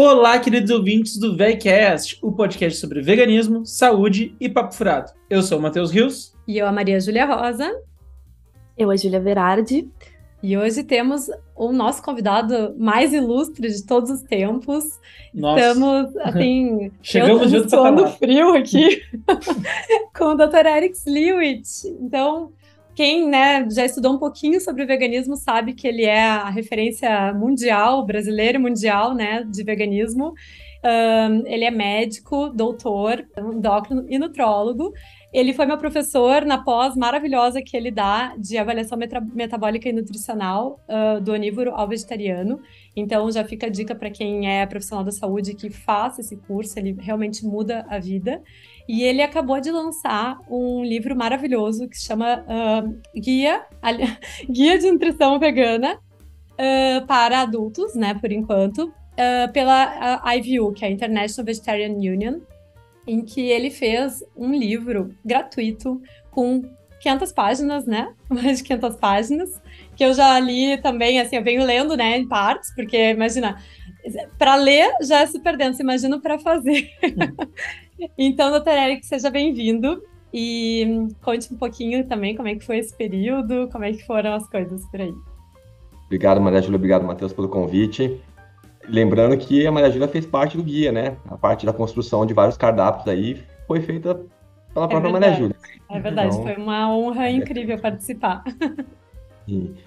Olá, queridos ouvintes do VegCast, o podcast sobre veganismo, saúde e papo furado. Eu sou o Matheus Rios. E eu, a Maria Júlia Rosa. Eu, a Júlia Verardi. E hoje temos o nosso convidado mais ilustre de todos os tempos. Nossa. Estamos, assim, Chegamos junto suando frio aqui com o Dr. Eric Lewitt. Então, quem né, já estudou um pouquinho sobre veganismo sabe que ele é a referência mundial, brasileira mundial, né, de veganismo. Um, ele é médico, doutor, endócrino e nutrólogo. Ele foi meu professor na pós maravilhosa que ele dá de avaliação meta metabólica e nutricional uh, do onívoro ao vegetariano. Então já fica a dica para quem é profissional da saúde que faça esse curso, ele realmente muda a vida. E ele acabou de lançar um livro maravilhoso que se chama uh, Guia, Guia de Nutrição Vegana uh, para adultos, né, por enquanto, pela IVU, que é a International Vegetarian Union em que ele fez um livro gratuito com 500 páginas, né? Mais de 500 páginas, que eu já li também, assim, eu venho lendo, né, em partes, porque imagina, para ler já é super denso, imagino para fazer. então, doutor Eric, seja bem-vindo e conte um pouquinho também como é que foi esse período, como é que foram as coisas por aí. Obrigado, Maria Júlia, obrigado, Matheus, pelo convite. Lembrando que a Maria Júlia fez parte do guia, né? A parte da construção de vários cardápios aí foi feita pela é própria verdade. Maria Júlia. É verdade, então, foi uma honra é, incrível participar.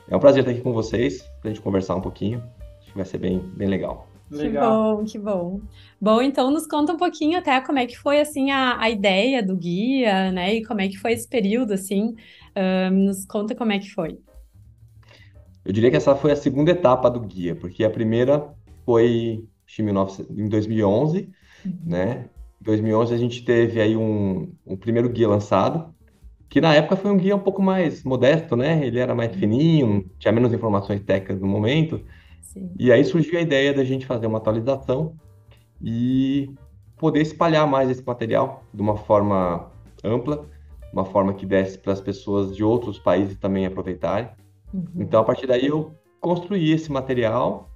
É um prazer estar aqui com vocês, para a gente conversar um pouquinho. Acho que vai ser bem, bem legal. Legal. Que bom, que bom. Bom, então nos conta um pouquinho até como é que foi assim a, a ideia do guia, né? E como é que foi esse período, assim. Um, nos conta como é que foi. Eu diria que essa foi a segunda etapa do guia, porque a primeira foi em 2011, uhum. né? Em 2011 a gente teve aí um, um, primeiro guia lançado, que na época foi um guia um pouco mais modesto, né? Ele era mais fininho, tinha menos informações técnicas no momento. Sim. E aí surgiu a ideia da gente fazer uma atualização e poder espalhar mais esse material de uma forma ampla, uma forma que desse para as pessoas de outros países também aproveitarem. Uhum. Então, a partir daí, eu construí esse material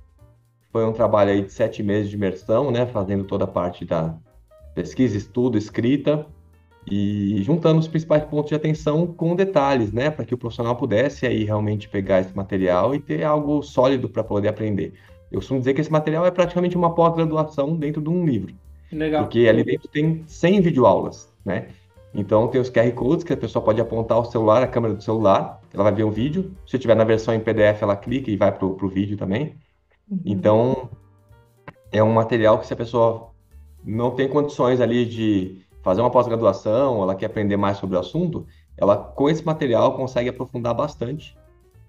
foi um trabalho aí de sete meses de imersão, né, fazendo toda a parte da pesquisa, estudo, escrita e juntando os principais pontos de atenção com detalhes, né, para que o profissional pudesse aí realmente pegar esse material e ter algo sólido para poder aprender. Eu costumo dizer que esse material é praticamente uma pós-graduação dentro de um livro. Legal. Porque ali dentro tem 100 videoaulas, né? Então tem os QR Codes que a pessoa pode apontar o celular, a câmera do celular, ela vai ver um vídeo. Se tiver na versão em PDF, ela clica e vai para o vídeo também. Uhum. Então, é um material que se a pessoa não tem condições ali de fazer uma pós-graduação, ela quer aprender mais sobre o assunto, ela com esse material consegue aprofundar bastante.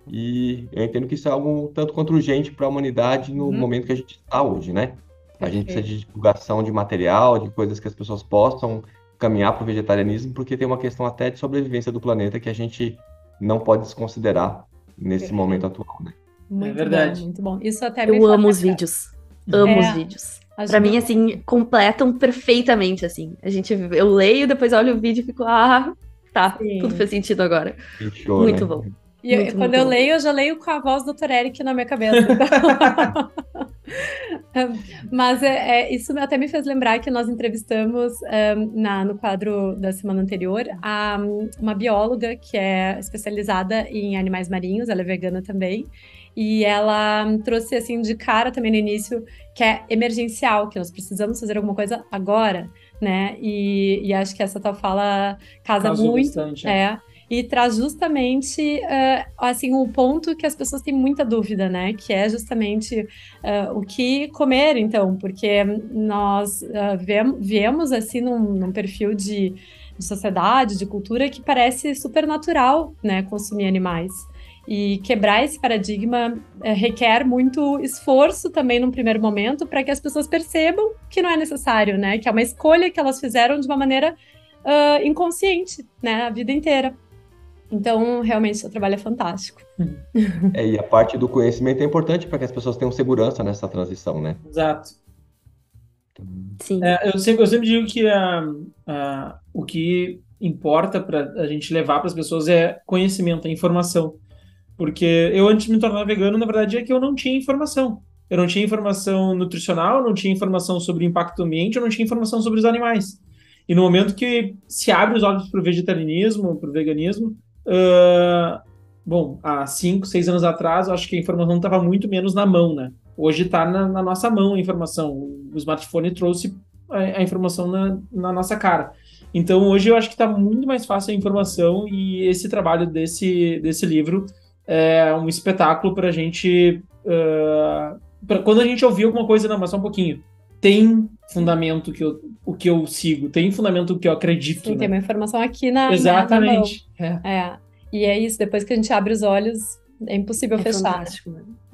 E eu entendo que isso é algo tanto quanto urgente para a humanidade no Uhum. momento que a gente está hoje, né? A gente precisa de divulgação de material, de coisas que as pessoas possam caminhar para o vegetarianismo, porque tem uma questão até de sobrevivência do planeta que a gente não pode desconsiderar nesse Perfeito. momento atual, né? Muito verdade. bom, muito bom. Isso até me Eu amo os vídeos. Amo É. os vídeos. Pra mim, assim, completam perfeitamente, assim. A gente, eu leio, depois olho o vídeo e fico, ah, tá, Sim. tudo faz sentido agora. Fechou, Muito né? bom. E eu- Muito, quando muito eu bom. leio, eu já leio com a voz do Dr. Eric na minha cabeça. então. Mas é, é, isso até me fez lembrar que nós entrevistamos um, na, no quadro da semana anterior a, uma bióloga que é especializada em animais marinhos, ela é vegana também. E ela trouxe assim de cara também no início que é emergencial, que nós precisamos fazer alguma coisa agora, né? E, e acho que essa tua fala casa Casou muito. bastante, É, e traz justamente eh, assim o ponto que as pessoas têm muita dúvida, né? Que é justamente eh, o que comer, então, porque nós viemos, viemos assim num, num perfil de, de sociedade, de cultura que parece super natural, né? Consumir animais. E quebrar esse paradigma eh, requer muito esforço também num primeiro momento para que as pessoas percebam que não é necessário, né? Que é uma escolha que elas fizeram de uma maneira ah, inconsciente, né? A vida inteira. Então, realmente, seu trabalho é fantástico. É, e a parte do conhecimento é importante para que as pessoas tenham segurança nessa transição, né? Exato. Sim. É, eu, sempre, eu sempre digo que ah, ah, o que importa para a gente levar para as pessoas é conhecimento, é informação. Porque eu, antes de me tornar vegano, na verdade, é que eu não tinha informação. eu não tinha informação nutricional, não tinha informação sobre o impacto do ambiente, eu não tinha informação sobre os animais. E no momento que se abre os olhos para o vegetarianismo, para o veganismo, uh, bom, há cinco, seis anos atrás, eu acho que a informação estava muito menos na mão, né? Hoje está na, na, nossa mão a informação. O smartphone trouxe a, a informação na, na, nossa cara. Então, hoje eu acho que está muito mais fácil a informação e esse trabalho desse, desse livro é um espetáculo para a gente. Uh, pra, quando a gente ouvir alguma coisa, não, mas só um pouquinho. Tem fundamento que eu, o que eu sigo, tem fundamento que eu acredito. Sim, né? tem uma informação aqui na. Exatamente. Na, na é. é. E é isso, depois que a gente abre os olhos, é impossível é fechar.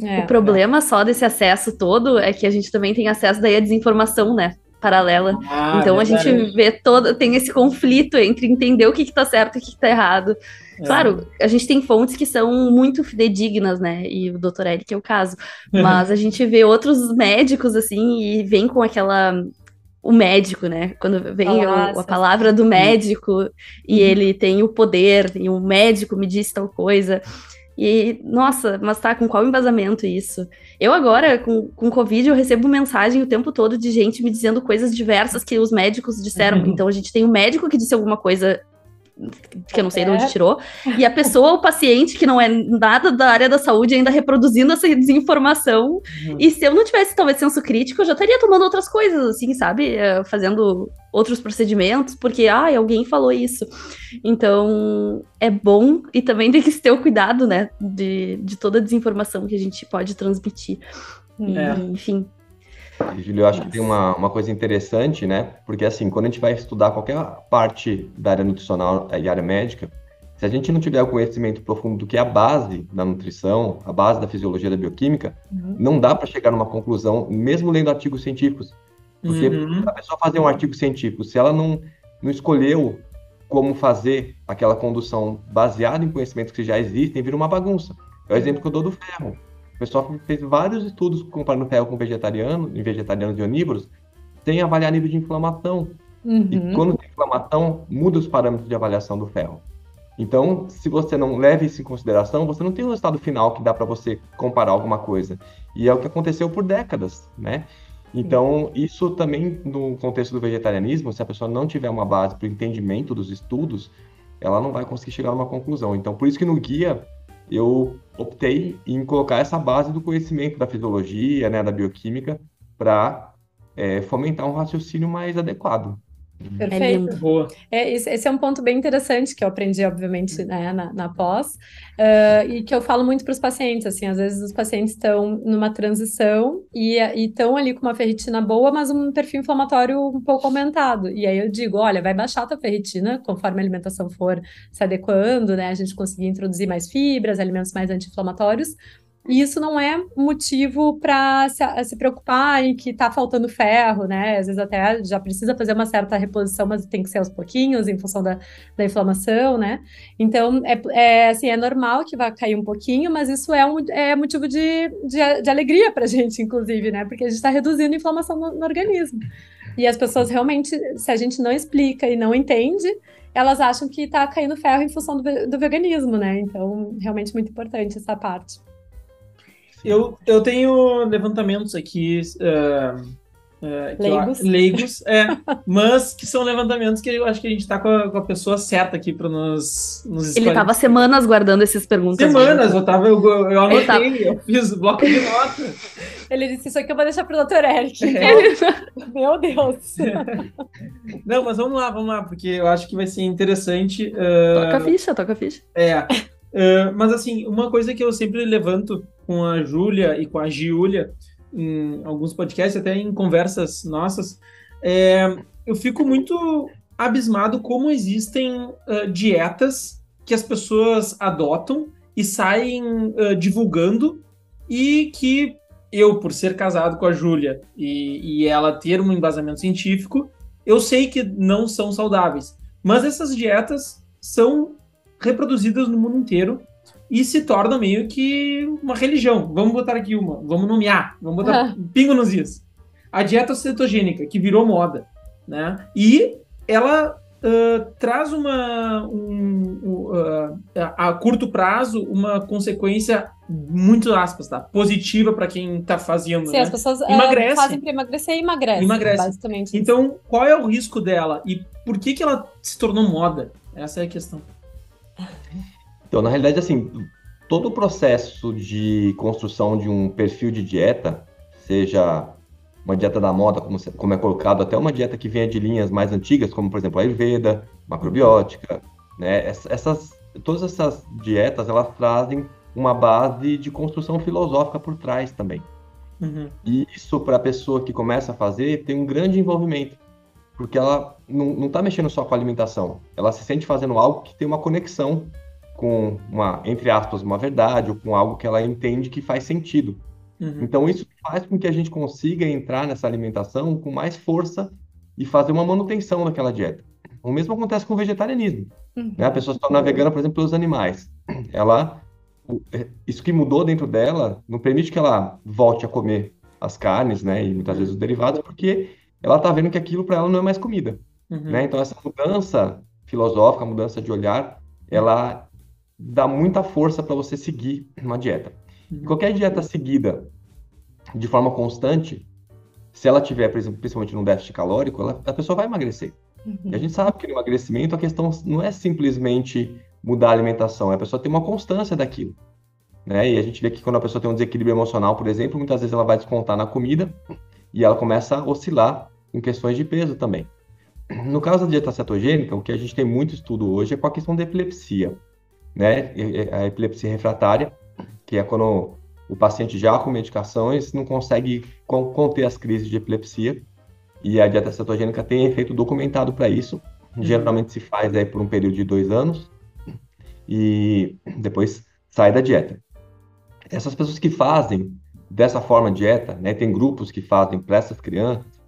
É, o problema é. só desse acesso todo é que a gente também tem acesso daí à desinformação, né? Paralela. Ah, então a gente vê todo, tem esse conflito entre entender o que, está certo e o que, está errado. É. Claro, a gente tem fontes que são muito fidedignas, né? E o doutor Eric é o caso. Mas a gente vê outros médicos, assim, e vem com aquela o médico, né? Quando vem o, a palavra do médico e uhum. ele tem o poder, e o médico me disse tal coisa. E, nossa, mas tá, com qual embasamento isso? Eu agora, com, com Covid, eu recebo mensagem o tempo todo de gente me dizendo coisas diversas que os médicos disseram. Uhum. Então, a gente tem um médico que disse alguma coisa que eu não sei é. de onde é. tirou, e a pessoa, o paciente, que não é nada da área da saúde, ainda reproduzindo essa desinformação. Uhum. E se eu não tivesse, talvez, senso crítico, eu já estaria tomando outras coisas, assim, sabe? Eh, fazendo outros procedimentos, porque, ah, alguém falou isso. Então, é bom e também tem que se ter o cuidado, né, de, de toda a desinformação que a gente pode transmitir. É. enfim. Júlio, eu acho que tem uma, uma coisa interessante, né? Porque, assim, quando a gente vai estudar qualquer parte da área nutricional e área médica, se a gente não tiver o conhecimento profundo do que é a base da nutrição, a base da fisiologia da bioquímica, uhum. não dá para chegar numa conclusão, mesmo lendo artigos científicos. Porque uhum. a pessoa fazer um artigo científico, se ela não, não escolheu como fazer aquela condução baseada em conhecimentos que já existem, vira uma bagunça. É o exemplo que eu dou do ferro. Pessoal fez vários estudos comparando ferro com vegetariano, em vegetarianos e onívoros, sem avaliar nível de inflamação. Uhum. E quando tem inflamação, muda os parâmetros de avaliação do ferro. Então, se você não leva isso em consideração, você não tem o resultado final que dá para você comparar alguma coisa. E é o que aconteceu por décadas, né? Então, isso também no contexto do vegetarianismo, se a pessoa não tiver uma base para o entendimento dos estudos, ela não vai conseguir chegar a uma conclusão. Então, por isso que no guia eu optei em colocar essa base do conhecimento da fisiologia, né, da bioquímica, para é, fomentar um raciocínio mais adequado. Perfeito. É Boa. É, esse é um ponto bem interessante que eu aprendi, obviamente, né, na, na pós, uh, e que eu falo muito para os pacientes, assim, às vezes os pacientes estão numa transição e estão ali com uma ferritina boa, mas um perfil inflamatório um pouco aumentado. E aí eu digo, olha, vai baixar a tua ferritina conforme a alimentação for se adequando, né, a gente conseguir introduzir mais fibras, alimentos mais anti-inflamatórios, e isso não é motivo para se, se, preocupar em que está faltando ferro, né? Às vezes até já precisa fazer uma certa reposição, mas tem que ser aos pouquinhos, em função da, da inflamação, né? Então, é, é, assim, é normal que vá cair um pouquinho, mas isso é, um, é motivo de, de, de alegria para a gente, inclusive, né? Porque a gente está reduzindo a inflamação no, no organismo. E as pessoas realmente, se a gente não explica e não entende, elas acham que está caindo ferro em função do, do veganismo, né? Então, realmente muito importante essa parte. Eu, eu tenho levantamentos aqui. Uh, uh, leigos. Eu, leigos, é. mas que são levantamentos que eu acho que a gente tá com a, com a pessoa certa aqui para nos, nos Ele tava semanas guardando essas perguntas. Semanas, eu tava, eu, eu anotei, tava... eu fiz bloco de nota. Ele disse, isso aqui eu vou deixar pro Dr. Eric. É. Meu Deus. Não, mas vamos lá, vamos lá, porque eu acho que vai ser interessante. Uh... Toca a ficha, toca a ficha. É. Uh, mas assim, uma coisa que eu sempre levanto com a Júlia e com a Giulia em alguns podcasts, até em conversas nossas, é, eu fico muito abismado como existem uh, dietas que as pessoas adotam e saem uh, divulgando e que eu, por ser casado com a Júlia e, e ela ter um embasamento científico, eu sei que não são saudáveis. Mas essas dietas são reproduzidas no mundo inteiro e se torna meio que uma religião. Vamos botar aqui uma, vamos nomear, vamos botar um pingo nos is. A dieta cetogênica, que virou moda, né? E ela uh, traz uma um, uh, a curto prazo uma consequência muito aspas, tá? Positiva para quem está fazendo. Sim, né? as pessoas emagrece. fazem para emagrecer e emagrecem. Emagrece. Basicamente. Então, qual é o risco dela e por que, que ela se tornou moda? Essa é a questão. Então, na realidade, assim, todo o processo de construção de um perfil de dieta, seja uma dieta da moda, como, como é colocado, até uma dieta que venha de linhas mais antigas, como por exemplo a Ayurveda, macrobiótica, né? Essas, todas essas dietas elas trazem uma base de construção filosófica por trás também. Uhum. E isso para a pessoa que começa a fazer tem um grande envolvimento, porque ela não está mexendo só com a alimentação, ela se sente fazendo algo que tem uma conexão com uma, entre aspas, uma verdade ou com algo que ela entende que faz sentido. Uhum. Então, isso faz com que a gente consiga entrar nessa alimentação com mais força e fazer uma manutenção daquela dieta. O mesmo acontece com o vegetarianismo. Uhum. Né? A pessoa se torna vegana, por exemplo, pelos animais. Ela, é, isso que mudou dentro dela não permite que ela volte a comer as carnes, né, e muitas vezes os derivados, porque ela está vendo que aquilo para ela não é mais comida. Uhum. Né? Então, essa mudança filosófica, mudança de olhar, ela dá muita força para você seguir uma dieta. Uhum. Qualquer dieta seguida de forma constante, se ela tiver, por exemplo, principalmente num déficit calórico, ela, a pessoa vai emagrecer. Uhum. E a gente sabe que no emagrecimento a questão não é simplesmente mudar a alimentação, é a pessoa ter uma constância daquilo. Né? E a gente vê que quando a pessoa tem um desequilíbrio emocional, por exemplo, muitas vezes ela vai descontar na comida e ela começa a oscilar em questões de peso também. No caso da dieta cetogênica, o que a gente tem muito estudo hoje é com a questão da epilepsia, né? A epilepsia refratária, que é quando o paciente já com medicações não consegue conter as crises de epilepsia e a dieta cetogênica tem efeito documentado para isso. Geralmente se faz aí por um período de dois anos e depois sai da dieta. Essas pessoas que fazem dessa forma dieta, né, tem grupos que fazem para essas crianças,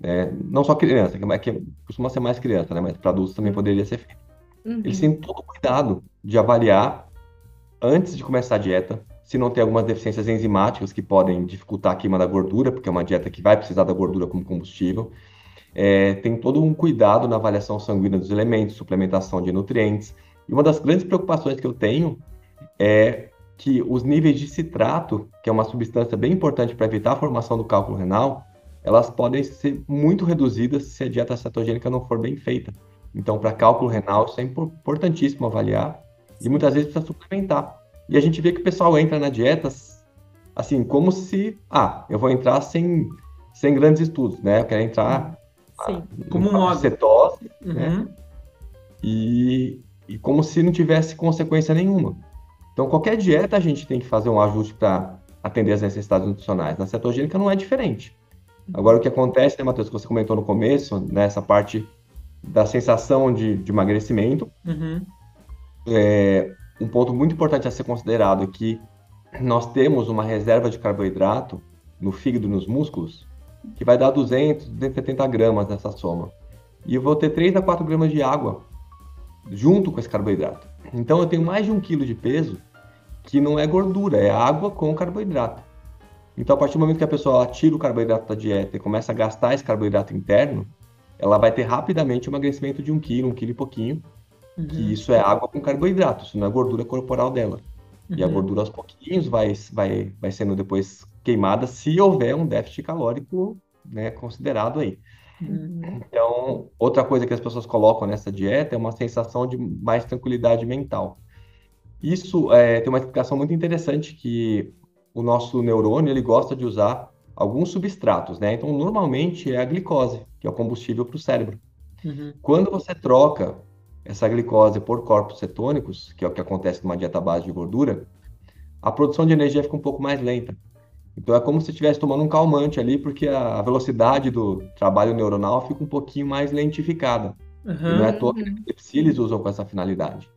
né, não só criança, que, que costuma ser mais criança, né, mas para adultos também poderia ser feito. Uhum. Eles têm todo cuidado de avaliar antes de começar a dieta, se não tem algumas deficiências enzimáticas que podem dificultar a queima da gordura, porque é uma dieta que vai precisar da gordura como combustível. É, tem todo um cuidado na avaliação sanguínea dos elementos, suplementação de nutrientes. E uma das grandes preocupações que eu tenho é que os níveis de citrato, que é uma substância bem importante para evitar a formação do cálculo renal, elas podem ser muito reduzidas se a dieta cetogênica não for bem feita. Então, para cálculo renal, isso é importantíssimo avaliar e muitas vezes precisa suplementar. E a gente vê que o pessoal entra na dieta assim, como se, ah, eu vou entrar sem, sem grandes estudos, né? Eu quero entrar Sim. Ah, como modo. cetose, uhum. né? E, e como se não tivesse consequência nenhuma. Então, qualquer dieta a gente tem que fazer um ajuste para atender as necessidades nutricionais. Na cetogênica não é diferente. Agora, o que acontece, né, Matheus, que você comentou no começo, nessa né, parte da sensação de, de emagrecimento, uhum. É, um ponto muito importante a ser considerado é que nós temos uma reserva de carboidrato no fígado e nos músculos que vai dar 200, 270 gramas nessa soma. E eu vou ter 3 a 4 gramas de água junto com esse carboidrato. Então eu tenho mais de um quilo de peso que não é gordura, é água com carboidrato. Então a partir do momento que a pessoa tira o carboidrato da dieta e começa a gastar esse carboidrato interno, ela vai ter rapidamente um emagrecimento de um quilo, um quilo e pouquinho, Uhum. que isso é água com carboidrato, isso não é gordura corporal dela. E a Uhum. gordura aos pouquinhos vai, vai, vai sendo depois queimada se houver um déficit calórico né, considerado aí. Uhum. Então, outra coisa que as pessoas colocam nessa dieta é uma sensação de mais tranquilidade mental. Isso é, tem uma explicação muito interessante que o nosso neurônio ele gosta de usar alguns substratos, né? Então, normalmente é a glicose, que é o combustível para o cérebro. Uhum. Quando você troca essa glicose por corpos cetônicos, que é o que acontece numa dieta base de gordura, a produção de energia fica um pouco mais lenta. Então é como se estivesse tomando um calmante ali, porque a velocidade do trabalho neuronal fica um pouquinho mais lentificada. E não é à toa que eles usam com essa finalidade.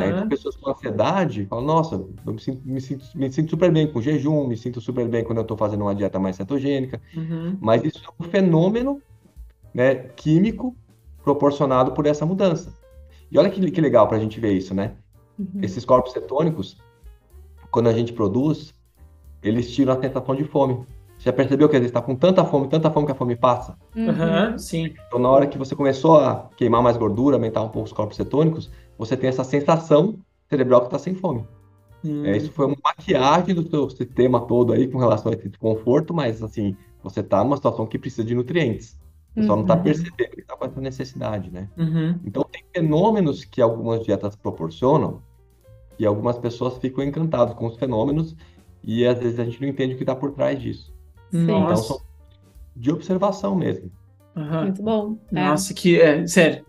Né? Então pessoas com ansiedade falam, nossa, eu me sinto, me sinto, me sinto super bem com jejum, me sinto super bem quando eu estou fazendo uma dieta mais cetogênica, Uhum. mas isso é um fenômeno né, químico proporcionado por essa mudança. E olha que, que legal para a gente ver isso, né? Uhum. Esses corpos cetônicos, quando a gente produz, eles tiram a sensação de fome. Você já percebeu que às vezes está com tanta fome, tanta fome que a fome passa? Uhum, sim. Então, na hora que você começou a queimar mais gordura, aumentar um pouco os corpos cetônicos, você tem essa sensação cerebral que está sem fome. Hum. É, isso foi uma maquiagem do seu sistema todo aí com relação a esse conforto, mas assim, você está numa situação que precisa de nutrientes. Você só não está Uhum. percebendo que está com essa necessidade, né? Uhum. Então, tem fenômenos que algumas dietas proporcionam e algumas pessoas ficam encantadas com os fenômenos e às vezes a gente não entende o que está por trás disso. Sim. Então, Nossa. são de observação mesmo. Aham. Muito bom. É. Nossa, que. É, sério.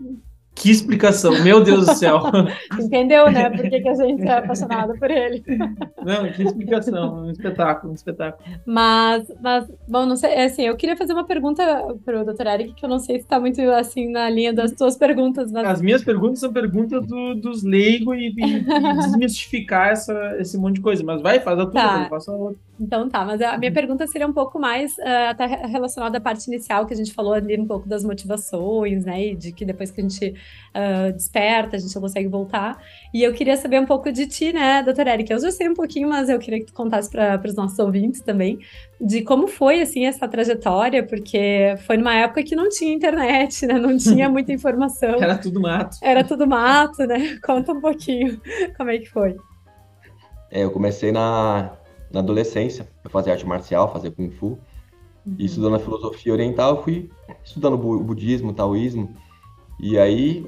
Que explicação, meu Deus do céu. Entendeu, né? Por que, que a gente é apaixonado por ele. Não, que explicação. Um espetáculo, um espetáculo. Mas, mas, bom, não sei, assim, eu queria fazer uma pergunta pro Dr. Eric, que eu não sei se está muito, assim, na linha das tuas perguntas, mas As minhas perguntas são perguntas do- dos leigos e, e- e desmistificar essa, esse monte de coisa. Mas vai, faz a tua, Tá. eu faço a outra. Então tá, mas a minha pergunta seria um pouco mais ah, até re- relacionada à parte inicial que a gente falou ali um pouco das motivações, né? E de que depois que a gente ah, desperta, a gente não consegue voltar. E eu queria saber um pouco de ti, né, doutor Eric? Eu já sei um pouquinho, mas eu queria que tu contasse para os nossos ouvintes também de como foi assim essa trajetória, porque foi numa época que não tinha internet, né? Não tinha muita informação. Era tudo mato. Era tudo mato, né? Conta um pouquinho como é que foi. É, eu comecei na, na adolescência, eu fazia arte marcial, fazia kung fu, e estudando a filosofia oriental, eu fui estudando o budismo, o taoísmo, e aí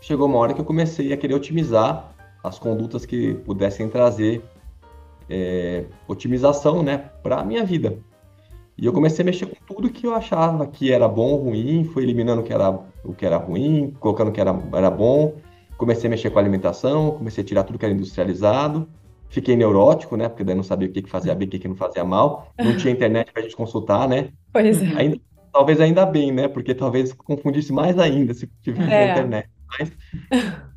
chegou uma hora que eu comecei a querer otimizar as condutas que pudessem trazer é, otimização, né, para a minha vida. E eu comecei a mexer com tudo que eu achava que era bom ou ruim, fui eliminando o que era, o que era ruim, colocando o que era, era bom, comecei a mexer com a alimentação, comecei a tirar tudo que era industrializado, Fiquei neurótico, né? Porque daí não sabia o que que fazia bem, o que que não fazia mal. Não tinha internet pra gente consultar, né? Pois é. Ainda, talvez ainda bem, né? Porque talvez confundisse mais ainda se tivesse É. internet. Mas...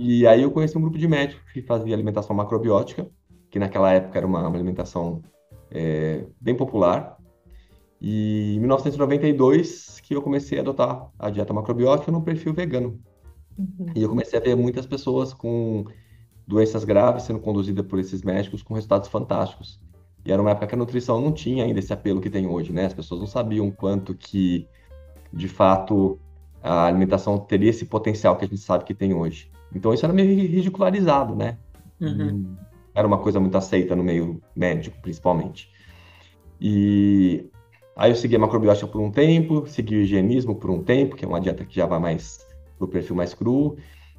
E aí eu conheci um grupo de médicos que fazia alimentação macrobiótica, que naquela época era uma, uma alimentação é, bem popular. E em 1992 que eu comecei a adotar a dieta macrobiótica num perfil vegano. Uhum. E eu comecei a ver muitas pessoas com doenças graves sendo conduzidas por esses médicos com resultados fantásticos. E era uma época que a nutrição não tinha ainda esse apelo que tem hoje, né? As pessoas não sabiam quanto que, de fato, a alimentação teria esse potencial que a gente sabe que tem hoje. Então isso era meio ridicularizado, né? Uhum. Era uma coisa muito aceita no meio médico, principalmente. E aí eu segui a macrobiótica por um tempo, segui o higienismo por um tempo, que é uma dieta que já vai mais pro perfil mais cru.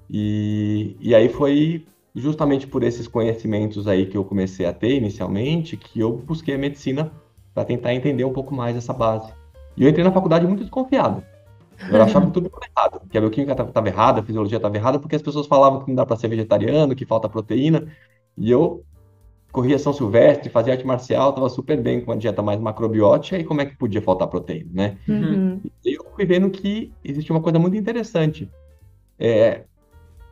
E, e aí foi justamente por esses conhecimentos aí que eu comecei a ter inicialmente que eu busquei a medicina para tentar entender um pouco mais essa base. E eu entrei na faculdade muito desconfiado. Eu achava que tudo estava errado, que a bioquímica estava errada, a fisiologia estava errada, porque as pessoas falavam que não dá para ser vegetariano, que falta proteína. E eu corria São Silvestre, fazia arte marcial, estava super bem com a dieta mais macrobiótica, e como é que podia faltar proteína, né? Uhum. E eu fui vendo que existe uma coisa muito interessante. É,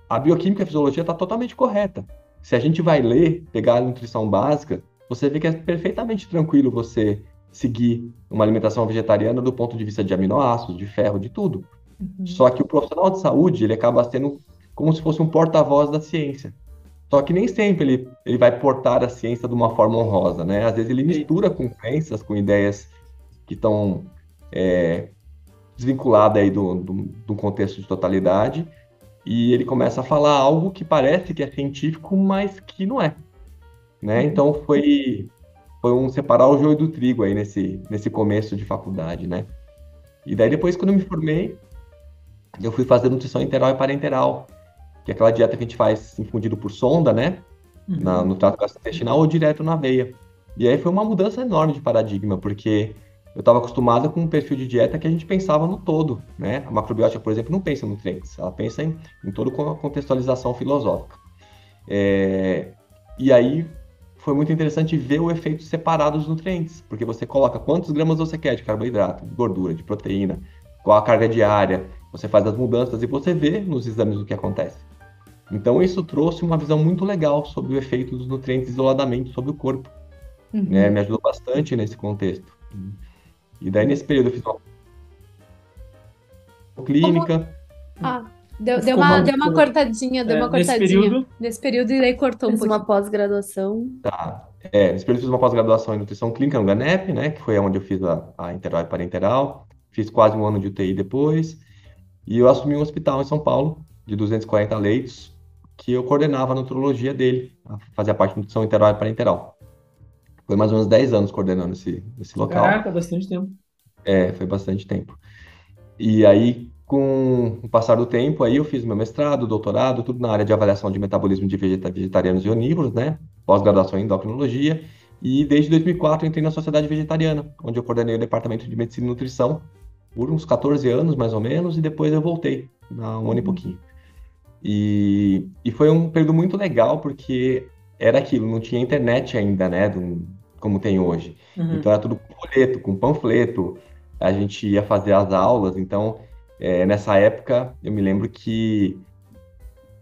a bioquímica e a fisiologia está totalmente correta. Se a gente vai ler, pegar a nutrição básica, você vê que é perfeitamente tranquilo você seguir uma alimentação vegetariana do ponto de vista de aminoácidos, de ferro, de tudo. Uhum. Só que o profissional de saúde, ele acaba sendo como se fosse um porta-voz da ciência. Só que nem sempre ele, ele vai portar a ciência de uma forma honrosa, né? Às vezes ele mistura com crenças, com ideias que estão é, desvinculadas aí do, do, do contexto de totalidade, e ele começa a falar algo que parece que é científico, mas que não é. Né? Então foi, foi um separar o joio do trigo aí nesse, nesse começo de faculdade, né? E daí depois, quando eu me formei, eu fui fazer nutrição enteral e parenteral, que é aquela dieta que a gente faz infundido por sonda, né? Uhum. Na, no trato gastrointestinal ou direto na veia. E aí foi uma mudança enorme de paradigma, porque eu estava acostumado com um perfil de dieta que a gente pensava no todo, né? A macrobiótica, por exemplo, não pensa em nutrientes, ela pensa em, em toda a contextualização filosófica. É, e aí foi muito interessante ver o efeito separado dos nutrientes, porque você coloca quantos gramas você quer de carboidrato, de gordura, de proteína, qual a carga diária, você faz as mudanças e você vê nos exames o que acontece. Então isso trouxe uma visão muito legal sobre o efeito dos nutrientes isoladamente sobre o corpo, Uhum. né? Me ajudou bastante nesse contexto. E daí nesse período eu fiz uma clínica, Ah, Deu, deu, uma, deu uma cortadinha, deu É, uma nesse cortadinha. período- Nesse período, e daí cortou um Fiz uma pós-graduação. Tá. É, nesse período eu fiz uma pós-graduação em nutrição clínica no GANEP, né? Que foi onde eu fiz a, a interal e parenteral. Fiz quase um ano de UTI depois. E eu assumi um hospital em São Paulo, de 240 leitos, que eu coordenava a nutrologia dele, a- fazia parte de nutrição interal e parenteral. Foi mais ou menos 10 anos coordenando esse, esse local. Caraca, bastante tempo. É, foi bastante tempo. E aí, com o passar do tempo, aí eu fiz meu mestrado, doutorado, tudo na área de avaliação de metabolismo de vegeta- vegetarianos e onívoros, né? Pós-graduação em endocrinologia. E desde 2004 eu entrei na Sociedade Vegetariana, onde eu coordenei o departamento de medicina e nutrição por uns 14 anos, mais ou menos, e depois eu voltei, há um ano e pouquinho. E, e foi um período muito legal, porque era aquilo, não tinha internet ainda, né? do- como tem hoje. Uhum. Então era tudo com folheto, com panfleto. A gente ia fazer as aulas. Então, é, nessa época, eu me lembro que,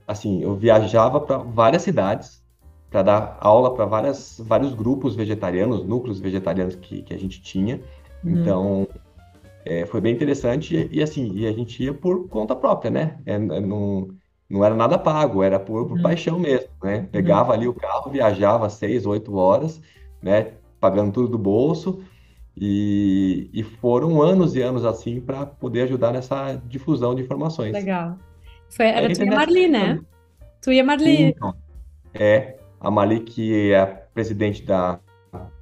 assim, eu viajava para várias cidades para dar aula para várias vários grupos vegetarianos, núcleos vegetarianos que, que a gente tinha. Uhum. Então, é, foi bem interessante e, e, assim, e a gente ia por conta própria, né? É, é, não, não era nada pago, era por, por Uhum. paixão mesmo, né? Pegava ali o carro, viajava seis, oito horas, né? Pagando tudo do bolso e, e foram anos e anos assim para poder ajudar nessa difusão de informações. Legal. Foi, era tu e a Marli, né? Tu e a Marli. Então, é a Mali, que é a presidente da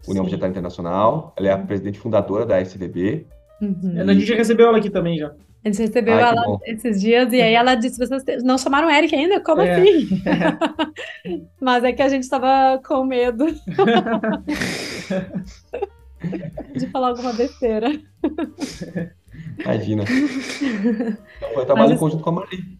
União Sim. Vegetariana Internacional, ela é a presidente fundadora da SVB. Uhum. A gente já recebeu ela aqui também já. A gente recebeu Ai, ela esses dias e aí ela disse: vocês não chamaram Eric ainda? Como É. assim? Mas é que a gente tava com medo de falar alguma besteira. Imagina. Então, eu trabalho em isso- conjunto com a Mali.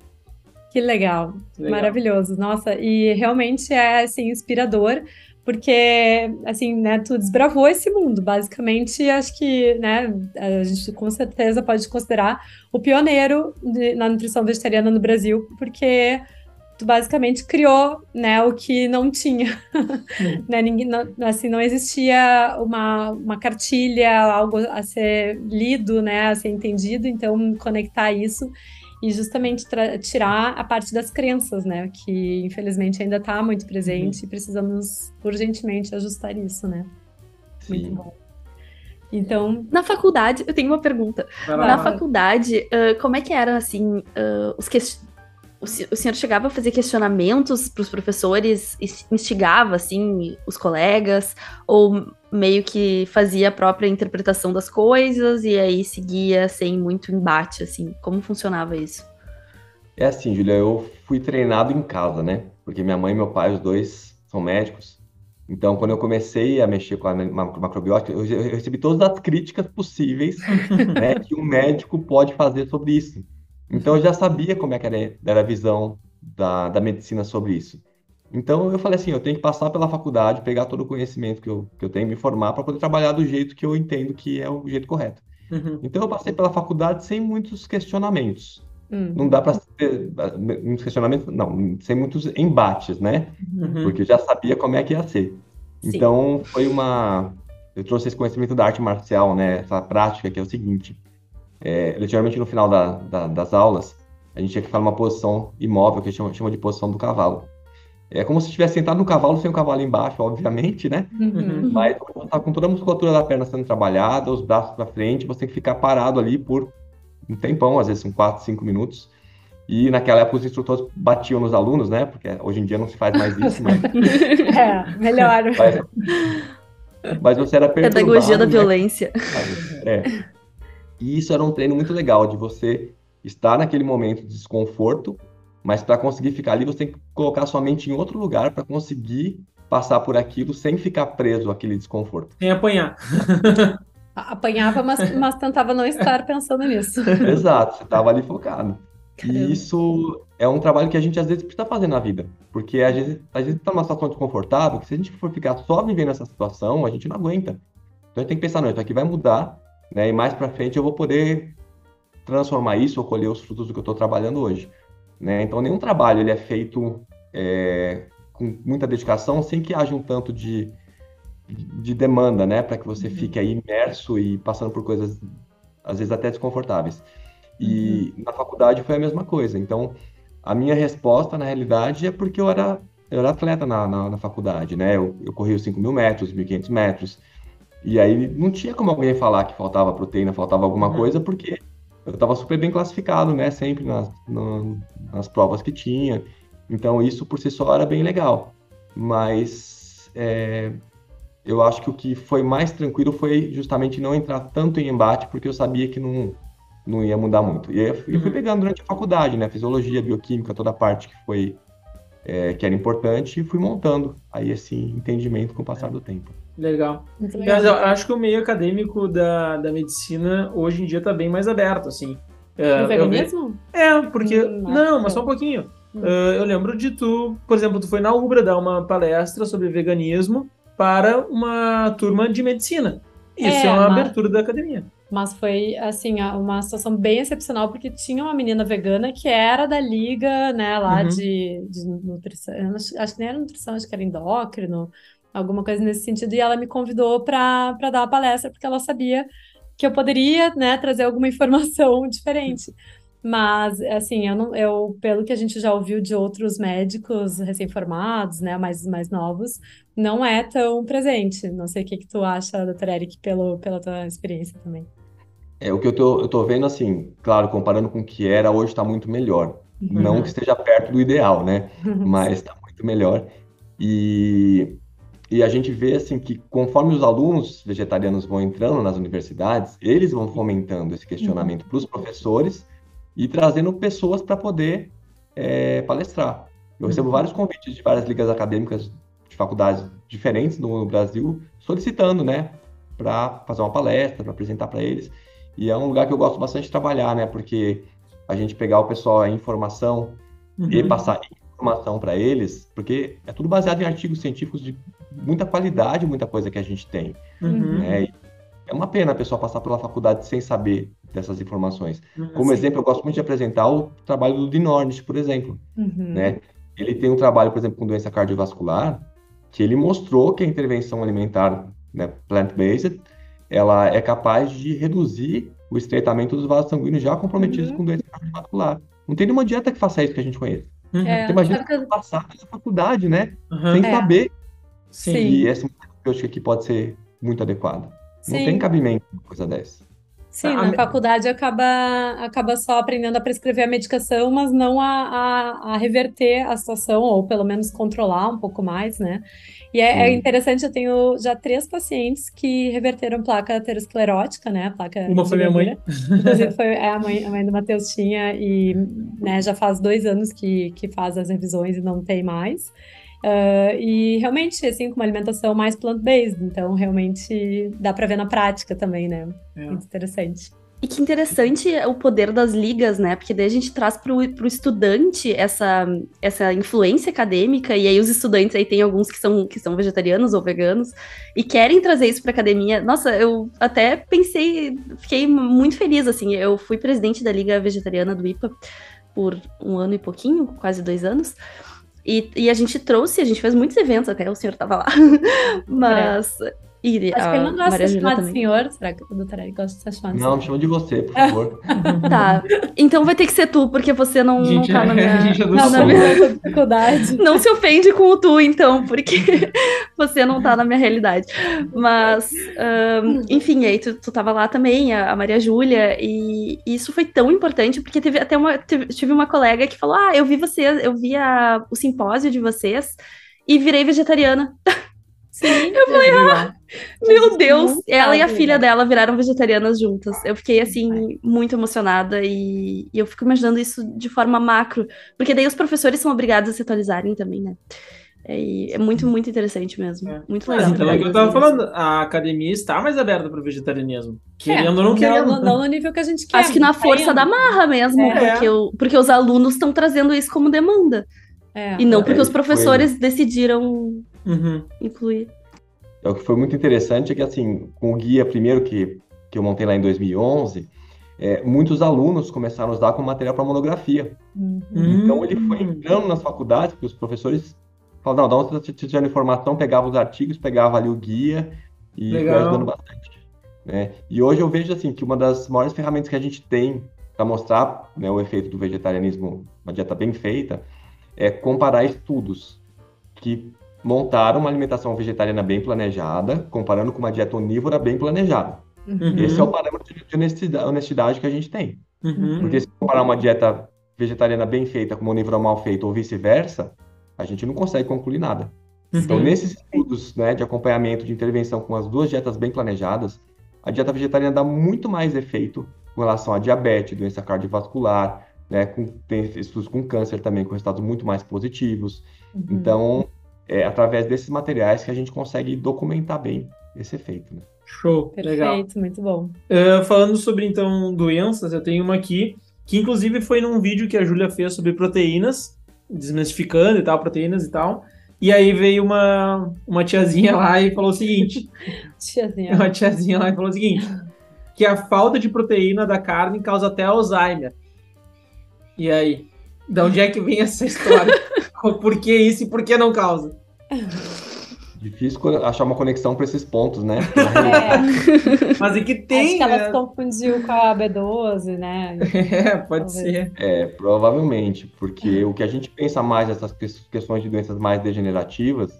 Que legal, Legal. maravilhoso. Nossa, e realmente é assim inspirador, porque assim, né, tu desbravou esse mundo, basicamente, acho que, né, a gente com certeza pode considerar o pioneiro de- na nutrição vegetariana no Brasil, porque tu basicamente criou, né, o que não tinha, né, ninguém, não, assim, não existia uma, uma cartilha, algo a ser lido, né, a ser entendido, então conectar isso e justamente tirar a parte das crenças, né? Que infelizmente ainda está muito presente e precisamos urgentemente ajustar isso, né? Muito Sim. bom. Então, Na faculdade, eu tenho uma pergunta. Vai Na lá. faculdade, ah, como é que eram, assim, ah, os ques- o, se- o senhor chegava a fazer questionamentos para os professores, ins- instigava, assim, os colegas, ou meio que fazia a própria interpretação das coisas e aí seguia sem muito embate, assim? Como funcionava isso? É assim, Julia, eu fui treinado em casa, né? Porque minha mãe e meu pai, os dois, são médicos. Então, quando eu comecei a mexer com a ma- macrobiótica, eu recebi todas as críticas possíveis, né, que um médico pode fazer sobre isso. Então, eu já sabia como é que era, era a visão da, da medicina sobre isso. Então, eu falei assim, eu tenho que passar pela faculdade, pegar todo o conhecimento que eu, que eu tenho, me formar para poder trabalhar do jeito que eu entendo que é o jeito correto. Uhum. Então, eu passei pela faculdade sem muitos questionamentos. hum, Não dá para ter muitos questionamentos, não, sem muitos embates, né? Uhum. Porque eu já sabia como é que ia ser. Sim. Então, foi uma. Eu trouxe esse conhecimento da arte marcial, né? Essa prática que é o seguinte: é, geralmente no final da- da- das aulas, a gente tinha que falar uma posição imóvel, que a gente chama, chama de posição do cavalo. É como se estivesse sentado no cavalo, sem o cavalo embaixo, obviamente, né? uhum, Mas você tá com toda a musculatura da perna sendo trabalhada, os braços para frente, você tem que ficar parado ali por um tempão, às vezes são 4, 5 minutos. E naquela época os instrutores batiam nos alunos, né? Porque hoje em dia não se faz mais isso, mas, É, melhor. mas, mas você era Pedagogia da perturbado, né? violência. É. E isso era um treino muito legal, de você estar naquele momento de desconforto, mas para conseguir ficar ali, você tem que colocar sua mente em outro lugar para conseguir passar por aquilo sem ficar preso àquele desconforto. Sem apanhar. Apanhava, mas, mas tentava não estar pensando nisso. Exato, você estava ali focado. Caramba. E isso é um trabalho que a gente às vezes precisa fazer na vida, porque a gente a gente está numa situação desconfortável, que se a gente for ficar só vivendo essa situação, a gente não aguenta. Então a gente tem que pensar, não, isso aqui vai mudar, né? E mais para frente eu vou poder transformar isso ou colher os frutos do que eu estou trabalhando hoje, né? Então nenhum trabalho ele é feito é, com muita dedicação sem que haja um tanto de, de demanda, né? Para que você fique aí imerso e passando por coisas às vezes até desconfortáveis. E na faculdade foi a mesma coisa. Então, a minha resposta, na realidade, é porque eu era, eu era atleta na, na, na faculdade, né? Eu, eu corri os 5 mil metros, 1.500 metros. E aí não tinha como alguém falar que faltava proteína, faltava alguma Uhum. coisa, porque eu estava super bem classificado, né? Sempre nas, na- nas provas que tinha. Então, isso por si só era bem legal. Mas é, eu acho que o que foi mais tranquilo foi justamente não entrar tanto em embate, porque eu sabia que não, não ia mudar muito. E eu fui, eu fui Uhum. pegando durante a faculdade, né? Fisiologia, bioquímica, toda a parte que foi é, que era importante, e fui montando aí esse entendimento com o passar do tempo. Legal. Mas eu acho que o meio acadêmico da, da medicina hoje em dia está bem mais aberto, assim. É, eu ve- veganismo? É, porque. Hum, não, mas só um pouquinho. Hum. Ah, eu lembro de tu, por exemplo, tu foi na Ubra dar uma palestra sobre veganismo para uma turma de medicina. Isso é, É, uma mas- abertura da academia. Mas foi, assim, uma situação bem excepcional, porque tinha uma menina vegana que era da liga, né, lá Uhum. de, de nutrição. Acho que nem era nutrição, acho que era endócrino, alguma coisa nesse sentido. E ela me convidou para dar a palestra, porque ela sabia que eu poderia, né, trazer alguma informação diferente. Mas, assim, eu não, eu, pelo que a gente já ouviu de outros médicos recém-formados, né, mais, mais novos, não é tão presente. Não sei o que que tu acha, doutor Eric, pelo, pela tua experiência também. É, o que eu tô, eu tô vendo, assim, claro, comparando com o que era, hoje está muito melhor. Não que esteja perto do ideal, né? Mas está muito melhor. E, e a gente vê, assim, que conforme os alunos vegetarianos vão entrando nas universidades, eles vão fomentando esse questionamento para os professores e trazendo pessoas para poder é, palestrar. Eu recebo vários convites de várias ligas acadêmicas de faculdades diferentes no Brasil solicitando, né, para fazer uma palestra, para apresentar para eles. E é um lugar que eu gosto bastante de trabalhar, né, porque a gente pegar o pessoal a informação e Uhum. passar informação para eles, porque é tudo baseado em artigos científicos de muita qualidade, muita coisa que a gente tem, Uhum. né? É uma pena a pessoa passar pela faculdade sem saber dessas informações. Como Sim. exemplo, eu gosto muito de apresentar o trabalho do Dinornist, por exemplo, Uhum. né? Ele tem um trabalho, por exemplo, com doença cardiovascular, que ele mostrou que a intervenção alimentar, né, plant-based, ela é capaz de reduzir o estreitamento dos vasos sanguíneos já comprometidos Uhum. com doença cardiovascular. Não tem nenhuma dieta que faça isso que a gente conhece. Uhum. É, Você imagina que passar pela faculdade, né? Uhum. Sem É. saber. Sim. E essa terapêutica aqui pode ser muito adequada. Não Sim. tem cabimento uma coisa dessa. Sim, A na me- faculdade acaba, acaba só aprendendo a prescrever a medicação, mas não a, a, a reverter a situação, ou pelo menos controlar um pouco mais, né? E é, é interessante, eu tenho já três pacientes que reverteram placa aterosclerótica, né? Placa Uma foi minha mãe. Inclusive, foi é, a mãe, a mãe do Matheus tinha, e né, já faz dois anos que, que faz as revisões e não tem mais. Ah, e realmente, assim, com uma alimentação mais plant-based, então realmente dá para ver na prática também, né? É. Muito interessante. E que interessante o poder das ligas, né? Porque daí a gente traz para o estudante essa, essa influência acadêmica, e aí os estudantes aí tem alguns que são, que são vegetarianos ou veganos e querem trazer isso para academia. Nossa, eu até pensei, fiquei muito feliz, assim. Eu fui presidente da Liga Vegetariana do IPA por um ano e pouquinho, quase dois anos. E, e a gente trouxe, a gente fez muitos eventos, até o senhor estava lá. Mas. E Acho que a ele não gosta Maria de ser chamado de também. senhor. Será que o doutor Eric gosta de ser chamado de Não, me chama de você, por favor. Tá. Então vai ter que ser tu, porque você não, não Gente, tá na minha. a gente é Não, na não, minha- não, dificuldade. Não se ofende com o tu, então, porque você não tá na minha realidade. Mas, ahn, enfim, aí tu, tu tava lá também, a, a Maria Júlia, e, e isso foi tão importante, porque teve até uma. teve- tive uma colega que falou: Ah, eu vi vocês, eu vi a- o simpósio de vocês e virei vegetariana. Sim, Eu falei, ah, Meu Deus! Não Ela e a filha né? dela viraram vegetarianas juntas. Eu fiquei, assim, muito emocionada e, e eu fico imaginando isso de forma macro, porque daí os professores são obrigados a se atualizarem também, né? É, e é muito, muito interessante mesmo. É. Muito legal. o então é que eu tava falando, a academia está mais aberta para o vegetarianismo. É, Querendo ou não não, querendo. não, não no nível que a gente quer. Acho que na tá força da marra mesmo, É. porque, o- porque os alunos estão trazendo isso como demanda. É. E não É, porque os foi- professores decidiram Uhum. incluir. É, O que foi muito interessante é que, assim, com o guia primeiro que, que eu montei lá em 2011, é, muitos alunos começaram a usar como material para monografia. Uhum. Então, ele foi Hum. entrando nas faculdades, porque os professores falavam, não, dá você tirando informação, pegava os artigos, pegava ali o guia e foi Legal. ajudando bastante. Né? E hoje eu vejo, assim, que uma das maiores ferramentas que a gente tem para mostrar né, o efeito do vegetarianismo, uma dieta bem feita, é comparar estudos que montaram uma alimentação vegetariana bem planejada, comparando com uma dieta onívora bem planejada. Uhum. Esse é o parâmetro de honestidade, honestidade que a gente tem. Uhum. Porque se comparar uma dieta vegetariana bem feita com uma onívora mal feita ou vice-versa, a gente não consegue concluir nada. Então, Uhum. nesses estudos né, de acompanhamento, de intervenção com as duas dietas bem planejadas, a dieta vegetariana dá muito mais efeito com relação a diabetes, doença cardiovascular, né, com, tem estudos com câncer também, com resultados muito mais positivos. Uhum. Então, é através desses materiais que a gente consegue documentar bem esse efeito. Né? Show, legal. Perfeito, muito bom. Uh, falando sobre, então, doenças, eu tenho uma aqui, que inclusive foi num vídeo que a Júlia fez sobre proteínas, desmistificando e tal, proteínas e tal. E aí veio uma, uma tiazinha lá e falou o seguinte: Tiazinha. uma tiazinha lá e falou o seguinte: que a falta de proteína da carne causa até Alzheimer. E aí? De onde é que vem essa história? por que isso e por que não causa? Difícil achar uma conexão para esses pontos, né? É, Mas é que acho tem, que ela né? se confundiu com a B12, né? É, pode Talvez. ser. É, provavelmente, porque o que a gente pensa mais nessas que- questões de doenças mais degenerativas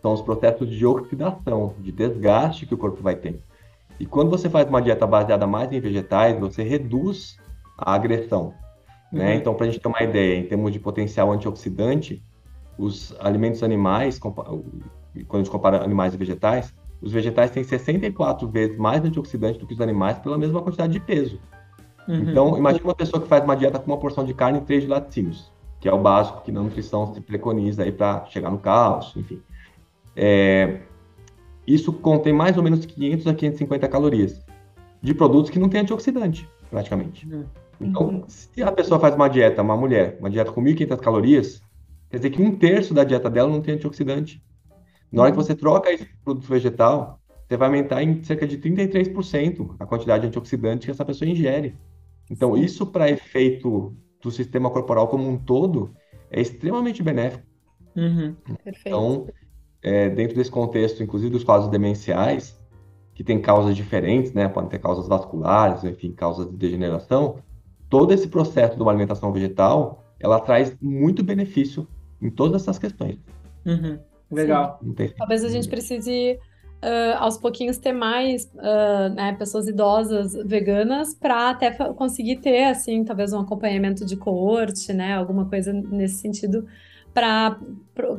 são os processos de oxidação, de desgaste que o corpo vai ter. E quando você faz uma dieta baseada mais em vegetais, você reduz a agressão, né? Uhum. Então, para a gente ter uma ideia, em termos de potencial antioxidante, os alimentos animais, quando a gente compara animais e vegetais, os vegetais têm 64 vezes mais antioxidante do que os animais pela mesma quantidade de peso. Uhum. Então, imagine uma pessoa que faz uma dieta com uma porção de carne e três de laticínios, que é o básico que na nutrição se preconiza aí para chegar no cálcio, enfim. É, isso contém mais ou menos 500 a 550 calorias de produtos que não têm antioxidante, praticamente. Uhum. Então, se a pessoa faz uma dieta, uma mulher, uma dieta com 1.500 calorias, quer dizer que um terço da dieta dela não tem antioxidante. Na hora que você troca isso para produto vegetal, você vai aumentar em cerca de 33% a quantidade de antioxidante que essa pessoa ingere. Então, isso para efeito do sistema corporal como um todo é extremamente benéfico. Uhum. Então, é, dentro desse contexto, inclusive dos quadros demenciais, que tem causas diferentes, né? Podem ter causas vasculares, enfim, causas de degeneração. Todo esse processo de uma alimentação vegetal, ela traz muito benefício em todas essas questões. Uhum. Legal. Talvez a gente precise, ah, aos pouquinhos, ter mais ah, né, pessoas idosas veganas para até conseguir ter, assim, talvez um acompanhamento de coorte, né? Alguma coisa nesse sentido, para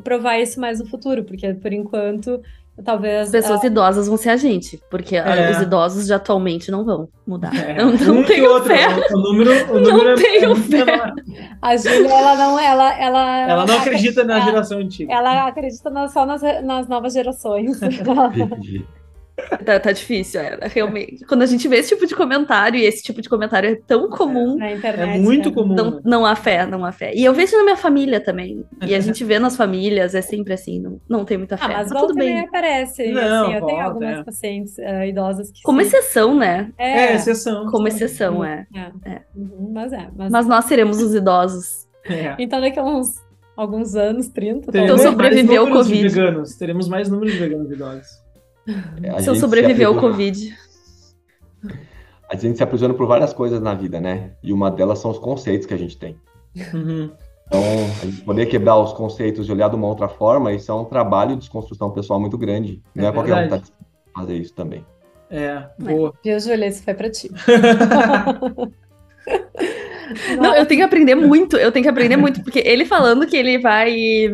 provar isso mais no futuro, porque por enquanto, talvez. As pessoas idosas vão ser a gente, porque É. os idosos de atualmente não vão mudar. É. Eu não Um tenho outro, fé. O número, o Não número é- tenho é muito fé. A Júlia, ela não. Ela, ela, Ela não acredita na ela- geração antiga. Ela acredita na- só nas, nas novas gerações. Tá, tá difícil, é, realmente. Quando a gente vê esse tipo de comentário, e esse tipo de comentário é tão comum, na internet. É muito né? comum. não, não há fé, não há fé. E eu vejo na minha família também. E a gente vê nas famílias, é sempre assim, não, não tem muita fé. Ah, mas mas volta tudo bem. aparece. Não, assim, eu tenho volta, algumas é. pacientes ah, idosas que Como sim. exceção, né? É, É, exceção. Como exceção, é. é. É. Uhum, Mas é. Mas... Mas nós seremos os idosos. É. Então, daqui a uns alguns anos, 30, Teremos Então sobreviveu de Covid. veganos. Teremos mais números de veganos idosos. É, a Se eu sobreviver ao Covid. A gente se aprisiona por várias coisas na vida, né? E uma delas são os conceitos que a gente tem. Uhum. Então, a gente poder quebrar os conceitos e olhar de uma outra forma, isso é um trabalho de desconstrução pessoal muito grande. Não é, É qualquer um que tá fazer isso também. É, boa. Viu, Júlia? Isso foi pra ti. Não, eu tenho que aprender muito, eu tenho que aprender muito, porque ele falando que ele vai.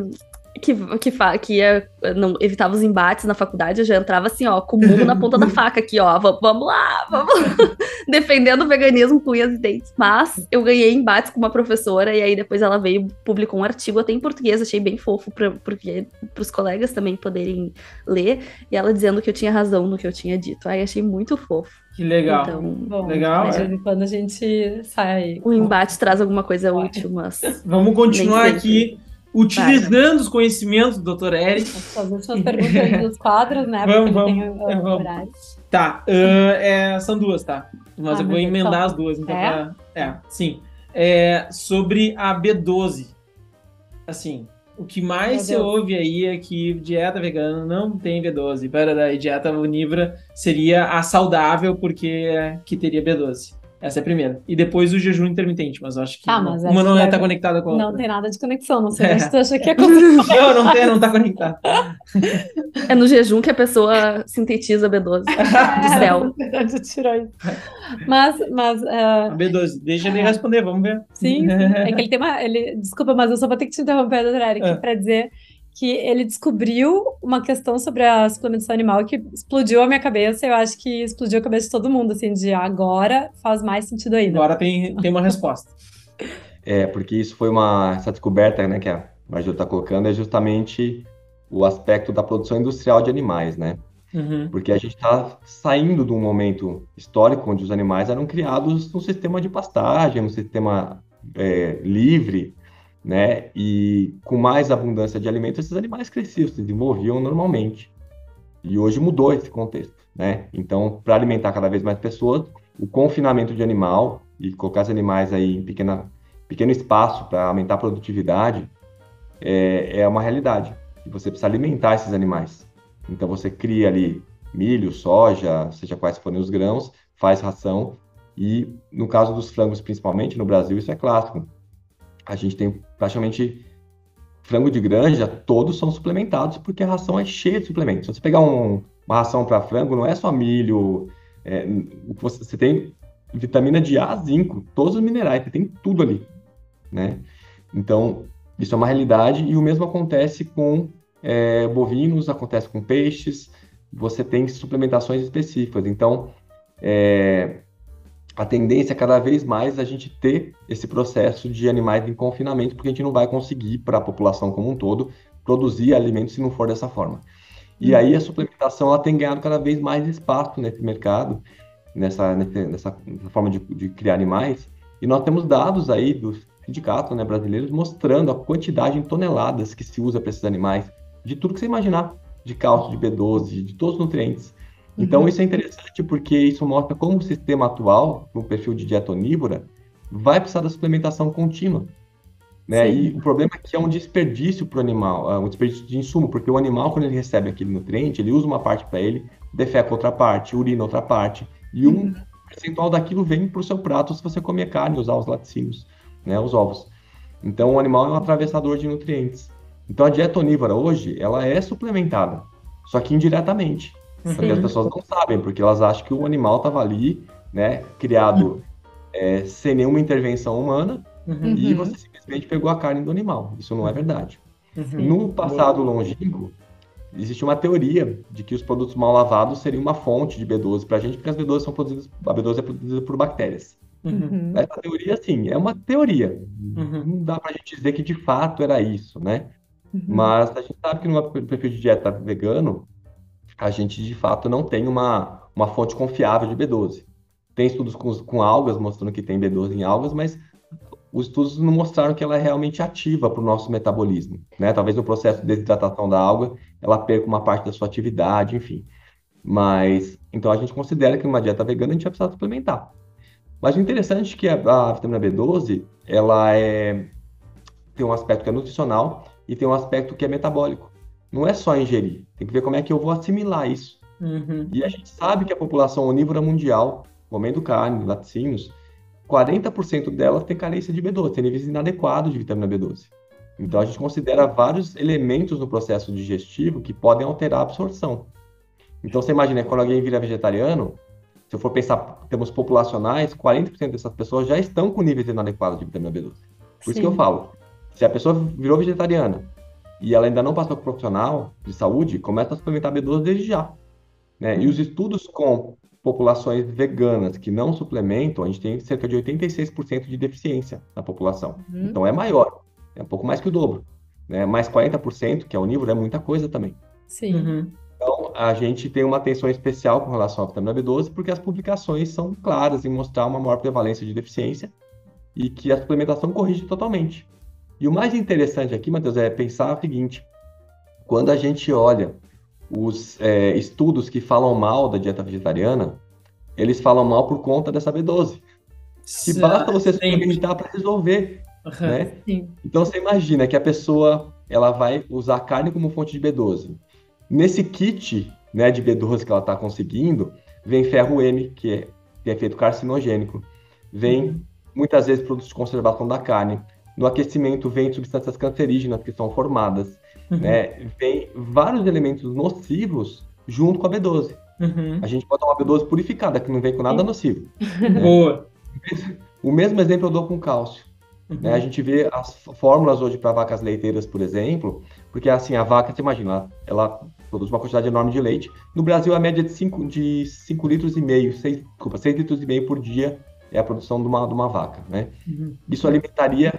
Que, que, fa, que ia, não, evitava os embates na faculdade, eu já entrava assim, ó, com o mundo na ponta da faca aqui, ó. Vamos, vamos lá, vamos lá. Defendendo o veganismo com unhas e dentes. Mas eu ganhei embates com uma professora, e aí depois ela veio, publicou um artigo até em português, achei bem fofo, pra, porque pros colegas também poderem ler, e ela dizendo que eu tinha razão no que eu tinha dito. Aí achei muito fofo. Que legal. Então, Bom, Legal, de é. vez em quando a gente sai. o embate traz alguma coisa útil, mas. Vamos continuar aqui utilizando os conhecimentos do Dr. Eric. As últimas perguntas dos quadros, né? Vamos, vamos, tem uh, vamos. Tá, ah, é, são duas, tá? Mas Ah, eu vou emendar as duas. Então, É? pra- é, sim. É, sobre a B12. Assim, o que mais se ouve aí é que dieta vegana não tem B12. Para daí, dieta onívora seria a saudável porque é que teria B12. Essa é a primeira. E depois o jejum intermitente, mas eu acho que Ah, uma, mas uma não que é é- tá conectada com a Não outra. tem nada de conexão, não sei É. onde tu acha que é conexão. Não, não tem, não tá conectado. É no jejum que a pessoa sintetiza B12 do céu. Tirou isso? Mas, mas ah, A B12, deixa ele responder, vamos ver. Sim, sim. É que ele tem uma. Ele, desculpa, mas eu só vou ter que te interromper, doutor Eric, É. para dizer que ele descobriu uma questão sobre a suplementação animal que explodiu a minha cabeça. Eu acho que explodiu a cabeça de todo mundo, assim, de agora faz mais sentido ainda. Agora tem, tem uma resposta. É, porque isso foi uma, essa descoberta, né, que a Marjorie está colocando, é justamente o aspecto da produção industrial de animais, né? Uhum. Porque a gente está saindo de um momento histórico onde os animais eram criados num sistema de pastagem, num sistema é, livre, né? E com mais abundância de alimentos, esses animais cresciam, se desenvolviam normalmente. E hoje mudou esse contexto, né? Então, para alimentar cada vez mais pessoas, o confinamento de animal e colocar os animais aí em pequena, pequeno espaço para aumentar a produtividade é, é uma realidade. E você precisa alimentar esses animais. Então você cria ali milho, soja, seja quais forem os grãos, faz ração e no caso dos frangos principalmente no Brasil isso é clássico. A gente tem praticamente frango de granja, todos são suplementados porque a ração é cheia de suplementos. Se você pegar um- uma ração para frango, não é só milho, é, você, tem vitamina de a zinco, todos os minerais, você tem tudo ali, né? Então isso é uma realidade e o mesmo acontece com é, bovinos, acontece com peixes, você tem suplementações específicas. Então, é, a tendência é cada vez mais a gente ter esse processo de animais em confinamento, porque a gente não vai conseguir, para a população como um todo, produzir alimentos se não for dessa forma. E aí a suplementação ela tem ganhado cada vez mais espaço nesse mercado, nessa, nessa, nessa forma de, de criar animais. E nós temos dados aí dos sindicatos né, brasileiros mostrando a quantidade em toneladas que se usa para esses animais, de tudo que você imaginar, de cálcio, de B12, de todos os nutrientes. Então Uhum. isso é interessante porque isso mostra como o sistema atual, no perfil de dieta onívora, vai precisar da suplementação contínua. Né? Sim. E o problema é que é um desperdício para o animal, é um desperdício de insumo, porque o animal, quando ele recebe aquele nutriente, ele usa uma parte para ele, defeca outra parte, urina outra parte, e um percentual daquilo vem para o seu prato se você comer carne, usar os laticínios, né, os ovos. Então o animal é um atravessador de nutrientes. Então a dieta onívora hoje, ela é suplementada, só que indiretamente. Só que as pessoas não sabem, porque elas acham que o animal estava ali, né, criado é, sem nenhuma intervenção humana, Uhum. e Uhum. você simplesmente pegou a carne do animal. Isso não é verdade. Uhum. No passado longínquo, existe uma teoria de que os produtos mal lavados seriam uma fonte de B12 para a gente, porque as B12 são produzidas, a B12 é produzida por bactérias. Uhum. Uhum. Essa teoria, sim, é uma teoria. Uhum. Não dá para a gente dizer que de fato era isso, né? Uhum. Mas a gente sabe que no perfil de dieta vegano, a gente de fato não tem uma, uma fonte confiável de B12. Tem estudos com, com algas mostrando que tem B12 em algas, mas os estudos não mostraram que ela é realmente ativa para o nosso metabolismo, né? Talvez no processo de desidratação da alga ela perca uma parte da sua atividade, enfim. Mas então a gente considera que numa dieta vegana a gente vai precisar suplementar. Mas o interessante é que a, a vitamina B12 ela é tem um aspecto que é nutricional e tem um aspecto que é metabólico. Não é só ingerir, tem que ver como é que eu vou assimilar isso. Uhum. E a gente sabe que a população onívora mundial, comendo carne, laticínios, 40% delas tem carência de B12, tem níveis inadequados de vitamina B12. Então a gente considera vários elementos no processo digestivo que podem alterar a absorção. Então você imagina, quando alguém vira vegetariano, se eu for pensar em termos populacionais, 40% dessas pessoas já estão com níveis inadequados de vitamina B12. Por isso que eu Sim. falo, se a pessoa virou vegetariana e ela ainda não passou para profissional de saúde, começa a suplementar B12 desde já. Né? E os estudos com populações veganas que não suplementam, a gente tem cerca de 86% de deficiência na população. Uhum. Então é maior, é um pouco mais que o dobro. Né? Mais 40%, que é onívoro, é muita coisa também. Sim. Uhum. Então, a gente tem uma atenção especial com relação à vitamina B12, porque as publicações são claras em mostrar uma maior prevalência de deficiência e que a suplementação corrige totalmente. E o mais interessante aqui, Matheus, é pensar o seguinte: quando a gente olha os é, estudos que falam mal da dieta vegetariana, eles falam mal por conta dessa B12. Que basta você Sempre. suplementar para resolver, Uhum. né? Sim. Então você imagina que a pessoa ela vai usar carne como fonte de B12. Nesse kit né, de B12 que ela está conseguindo, vem ferro M, que é, tem efeito carcinogênico. vem Uhum. muitas vezes produtos de conservação da carne. No aquecimento vem substâncias cancerígenas que são formadas, Uhum. né? Vem vários elementos nocivos junto com a B12. Uhum. A gente bota uma B12 purificada, que não vem com nada nocivo. Boa. O mesmo exemplo eu dou com cálcio. Uhum. né? A gente vê as fórmulas hoje para vacas leiteiras, por exemplo, porque assim, a vaca, você imagina, ela produz uma quantidade enorme de leite. No Brasil, a média de 5 de cinco litros e meio, 6, desculpa, 6 litros e meio por dia é a produção de uma, de uma vaca, né? Uhum. Isso alimentaria,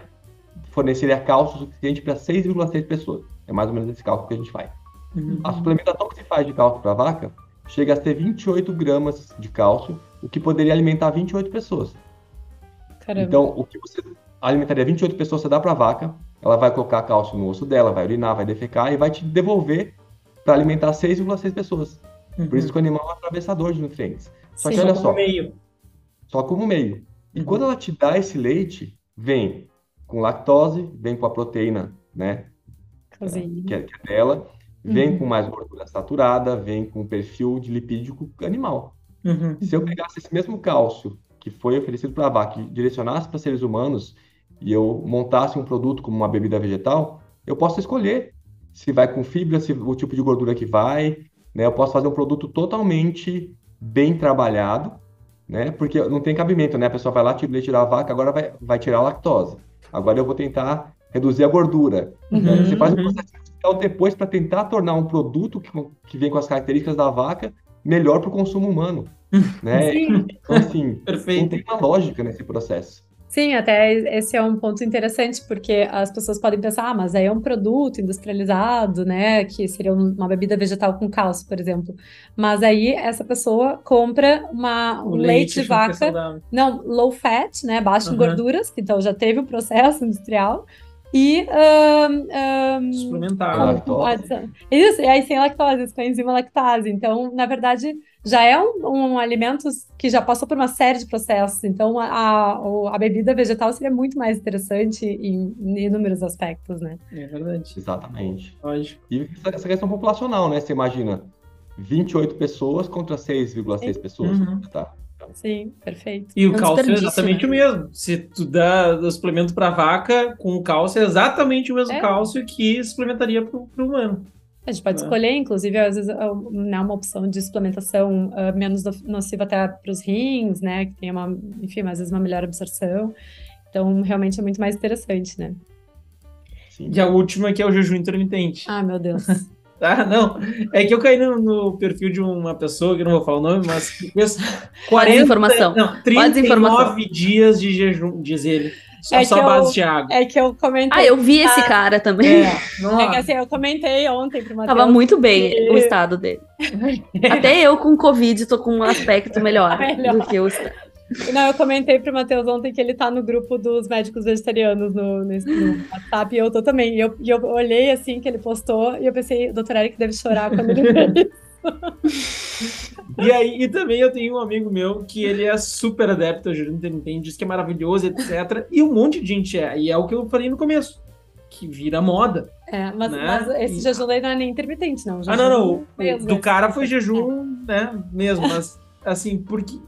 forneceria cálcio suficiente para 6,6 pessoas. É mais ou menos esse cálculo que a gente faz. Uhum. A suplementação que se faz de cálcio para vaca chega a ser 28 gramas de cálcio, o que poderia alimentar 28 pessoas. Caramba. Então, o que você alimentaria 28 pessoas, você dá para a vaca, ela vai colocar cálcio no osso dela, vai urinar, vai defecar e vai te devolver para alimentar 6,6 pessoas. Por isso que o animal é um atravessador de nutrientes. Só que Sim. olha Só só, meio. só como meio. E Uhum. quando ela te dá esse leite, vem com lactose, vem com a proteína, né, Caseína. que é, que é dela, vem Uhum. com mais gordura saturada, vem com perfil de lipídico animal. Uhum. Se eu pegasse esse mesmo cálcio que foi oferecido para a vaca e direcionasse para seres humanos e eu montasse um produto como uma bebida vegetal, eu posso escolher se vai com fibra, se o tipo de gordura que vai, né? Eu posso fazer um produto totalmente bem trabalhado, né? Porque não tem cabimento, né? A pessoa vai lá, tira o leite da vaca, agora vai, vai tirar a lactose. Agora eu vou tentar reduzir a gordura. né? Uhum. Você faz um processo industrial depois para tentar tornar um produto que, que vem com as características da vaca melhor para o consumo humano, né? Sim. Então, assim, não Perfeito. tem uma lógica nesse processo. Sim, até esse é um ponto interessante, porque as pessoas podem pensar, ah, mas aí é um produto industrializado, né, que seria um- uma bebida vegetal com cálcio, por exemplo. Mas aí essa pessoa compra uma, um O leite de vaca, não, low fat, né, baixo em Aham. gorduras, que então já teve o processo industrial, e ahn, ahn, Suplementar. Ah, Lactose. Isso, e aí sem lactose, com a enzima lactase. Então, na verdade, já é um, um alimento que já passou por uma série de processos. Então, a, a, a bebida vegetal seria muito mais interessante em, em inúmeros aspectos, né? É verdade. Exatamente. Lógico. E essa- essa questão populacional, né? Você imagina 28 pessoas contra 6,6 pessoas. Uhum. Tá? Sim, perfeito. E o É cálcio é exatamente né? o mesmo. Se tu dá o suplemento para vaca, com o cálcio é exatamente o mesmo É. cálcio que suplementaria para o humano. A gente pode É. escolher, inclusive, às vezes, é né, uma opção de suplementação ah, menos no- nociva até para os rins, né? Que tenha uma, enfim, às vezes uma melhor absorção. Então, realmente é muito mais interessante, né? Sim. E a última que é o jejum intermitente. Ah, meu Deus. Ah, não. É que eu caí no, no perfil de uma pessoa, que eu não vou falar o nome, mas que fez 40, desinformação. não, Ó a 39 desinformação. dias de jejum, diz ele. Só, É só que eu- base de água. É que eu comentei. Ah, eu vi esse cara também. É, É que assim, eu comentei ontem pro Matheus. Tava muito bem que- o estado dele. Até eu com Covid tô com um aspecto melhor, Melhor. do que o estado. Não, eu comentei pro Matheus ontem que ele tá no grupo dos médicos vegetarianos no, no, no WhatsApp e eu tô também. E eu, e eu olhei assim que ele postou e eu pensei, doutor Eric deve chorar quando ele vê isso. E aí, e também eu tenho um amigo meu que ele é super adepto ao jejum intermitente, diz que é maravilhoso, etc. E um monte de gente é. E é o que eu falei no começo, que vira moda. É, mas, Né? mas esse E- jejum daí não é nem intermitente, não. Ah, não, não. mesmo, do né? cara foi jejum, né? Mesmo, mas assim, por que.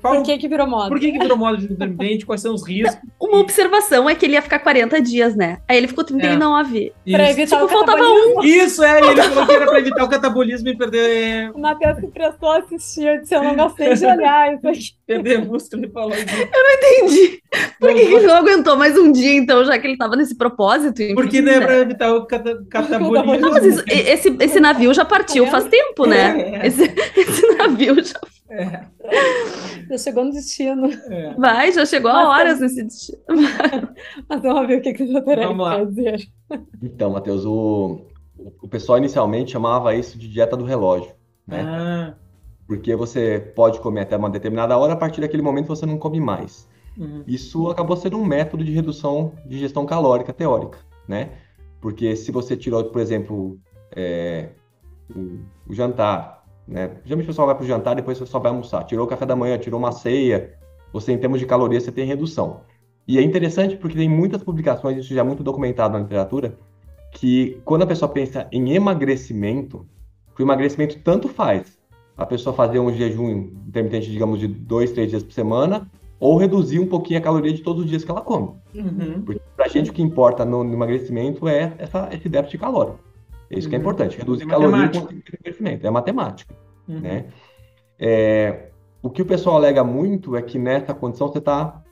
Fala, Por que que virou moda? por que, que virou moda de intermitente? Quais são os riscos? Uma observação é que ele ia ficar 40 dias, né? Aí ele ficou 39. Pra Isso. evitar Tipo, o faltava catabolismo. Isso, é, ele falou que era pra evitar o catabolismo e perder, O Matheus que prestou assistir, eu disse, eu não gostei de olhar isso aqui. perder músculo. Ele falou isso. Entendi. Por que, que ele não aguentou mais um dia, então, já que ele tava nesse propósito? enfim, Porque não é né? pra evitar o cata- catabolismo. Não, mas isso- esse, esse navio já partiu faz tempo, né? É. Esse, esse navio já É, Já chegou no destino. é. vai, já chegou a Mas horas nesse destino. Mas vamos ver o que, que o Eric dizer. Então, Matheus, o, o pessoal inicialmente chamava isso de dieta do relógio, né? Ah, Porque você pode comer até uma determinada hora, a partir daquele momento você não come mais. uhum. Isso acabou sendo um método de redução de ingestão calórica teórica, né? Porque se você tirou, por exemplo, é, o, o jantar, né? Geralmente o pessoal vai para o jantar, depois o pessoal vai almoçar. Tirou o café da manhã, tirou uma ceia, você em termos de calorias você tem redução. E é interessante porque tem muitas publicações, isso já é muito documentado na literatura, que quando a pessoa pensa em emagrecimento, que o emagrecimento tanto faz a pessoa fazer um jejum intermitente, digamos, de dois, três dias por semana, ou reduzir um pouquinho a caloria de todos os dias que ela come. Uhum. Porque pra gente o que importa no, no emagrecimento é essa, esse déficit calórico. É isso que é Uhum. importante, reduzir É caloria e conseguir crescimento. É matemática, Uhum. né? É, o que o pessoal alega muito é que nessa condição você está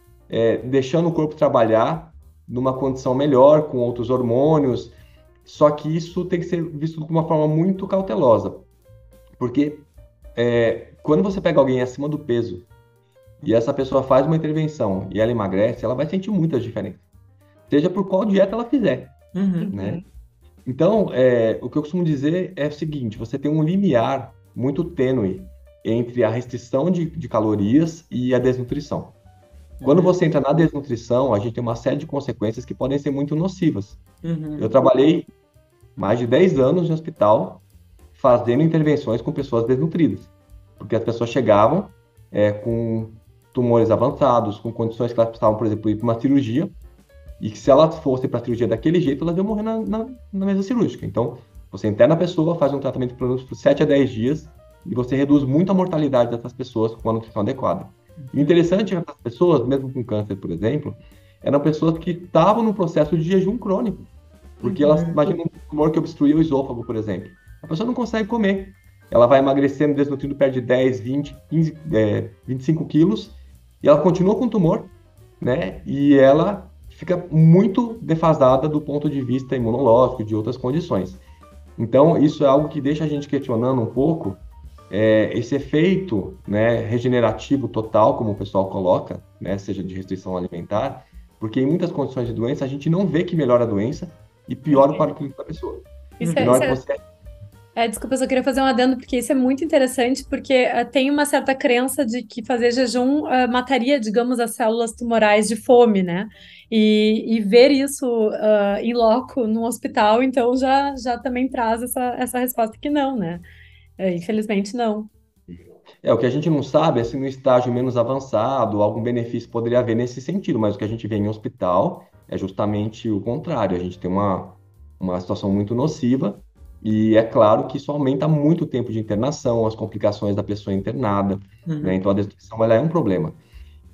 deixando o corpo trabalhar numa condição melhor, com outros hormônios, só que isso tem que ser visto de uma forma muito cautelosa. Porque é, quando você pega alguém acima do peso e essa pessoa faz uma intervenção e ela emagrece, ela vai sentir muitas diferenças. Seja por qual dieta ela fizer, Uhum. né? Então, é, o que eu costumo dizer é o seguinte: você tem um limiar muito tênue entre a restrição de, de calorias e a desnutrição. Quando você entra na desnutrição, a gente tem uma série de consequências que podem ser muito nocivas. Uhum. Eu trabalhei mais de 10 anos no hospital fazendo intervenções com pessoas desnutridas, porque as pessoas chegavam é, com tumores avançados, com condições que elas precisavam, por exemplo, ir para uma cirurgia, e que se elas fossem para a cirurgia daquele jeito, elas iam morrer na, na, na mesa cirúrgica. Então, você interna a pessoa, faz um tratamento por por 7 a 10 dias, e você reduz muito a mortalidade dessas pessoas com a nutrição adequada. E o interessante é que essas pessoas, mesmo com câncer, por exemplo, eram pessoas que estavam no processo de jejum crônico. Porque elas, Uhum. imagina um tumor que obstruía o esôfago, por exemplo. A pessoa não consegue comer. Ela vai emagrecendo, desnutrindo, perde 10, 20, 15, é, 25 quilos, e ela continua com tumor, né? E ela fica muito defasada do ponto de vista imunológico, de outras condições. Então, isso é algo que deixa a gente questionando um pouco é, esse efeito né, regenerativo total, como o pessoal coloca, né, seja de restrição alimentar, porque em muitas condições de doença a gente não vê que melhora a doença e piora o quadro clínico da pessoa. Isso é, isso é- você É, desculpa, eu só queria fazer um adendo, porque isso é muito interessante, porque eh, tem uma certa crença de que fazer jejum eh, mataria, digamos, as células tumorais de fome, né? E, e ver isso ah, em loco num hospital, então já, já também traz essa, essa resposta que não, né? Eh, infelizmente não. É, o que a gente não sabe é se no estágio menos avançado algum benefício poderia haver nesse sentido, mas o que a gente vê em hospital é justamente o contrário. A gente tem uma, uma situação muito nociva e é claro que isso aumenta muito o tempo de internação, as complicações da pessoa internada, Uhum. né? Então a desnutrição ela é um problema.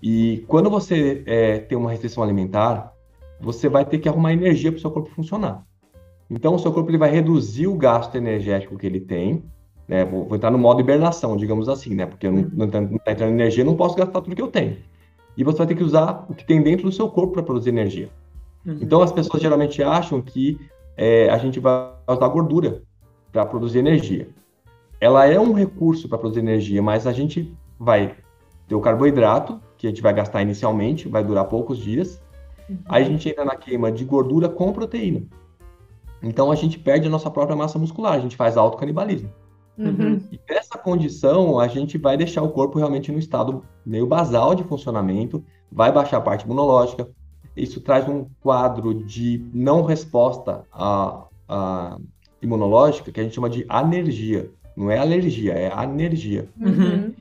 E quando você é, tem uma restrição alimentar, você vai ter que arrumar energia para o seu corpo funcionar. Então o seu corpo ele vai reduzir o gasto energético que ele tem, né? Vou, vou entrar no modo hibernação, digamos assim, né? Porque eu não, não, tá- não tá entrando energia, não posso gastar tudo que eu tenho. E você vai ter que usar o que tem dentro do seu corpo para produzir energia. Uhum. Então as pessoas geralmente acham que é, a gente vai usar gordura para produzir energia. Ela é um recurso para produzir energia, mas a gente vai ter o carboidrato, que a gente vai gastar inicialmente, vai durar poucos dias. Aí a gente entra na queima de gordura com proteína. Então a gente perde a nossa própria massa muscular, a gente faz autocanibalismo. Uhum. E nessa condição, a gente vai deixar o corpo realmente no estado meio basal de funcionamento, vai baixar a parte imunológica. Isso traz um quadro de não resposta à, à imunológica que a gente chama de anergia. Não é alergia, é anergia. Uhum.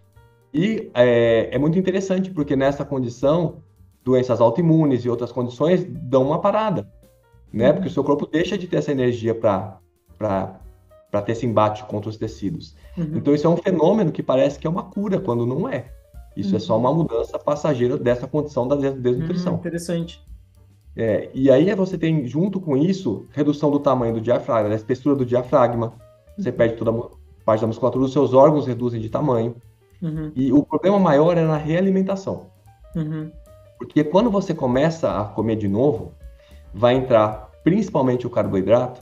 E é, é muito interessante porque nessa condição, doenças autoimunes e outras condições dão uma parada, né? Porque o seu corpo deixa de ter essa energia para para ter esse embate contra os tecidos. Uhum. Então isso é um fenômeno que parece que é uma cura quando não é. Isso é só uma mudança passageira dessa condição da des- Uhum, desnutrição. interessante. É, e aí você tem, junto com isso, redução do tamanho do diafragma, da espessura do diafragma. Você perde toda a parte da musculatura, os seus órgãos reduzem de tamanho. Uhum, E o problema maior é na realimentação. uhum, Porque quando você começa a comer de novo, vai entrar principalmente o carboidrato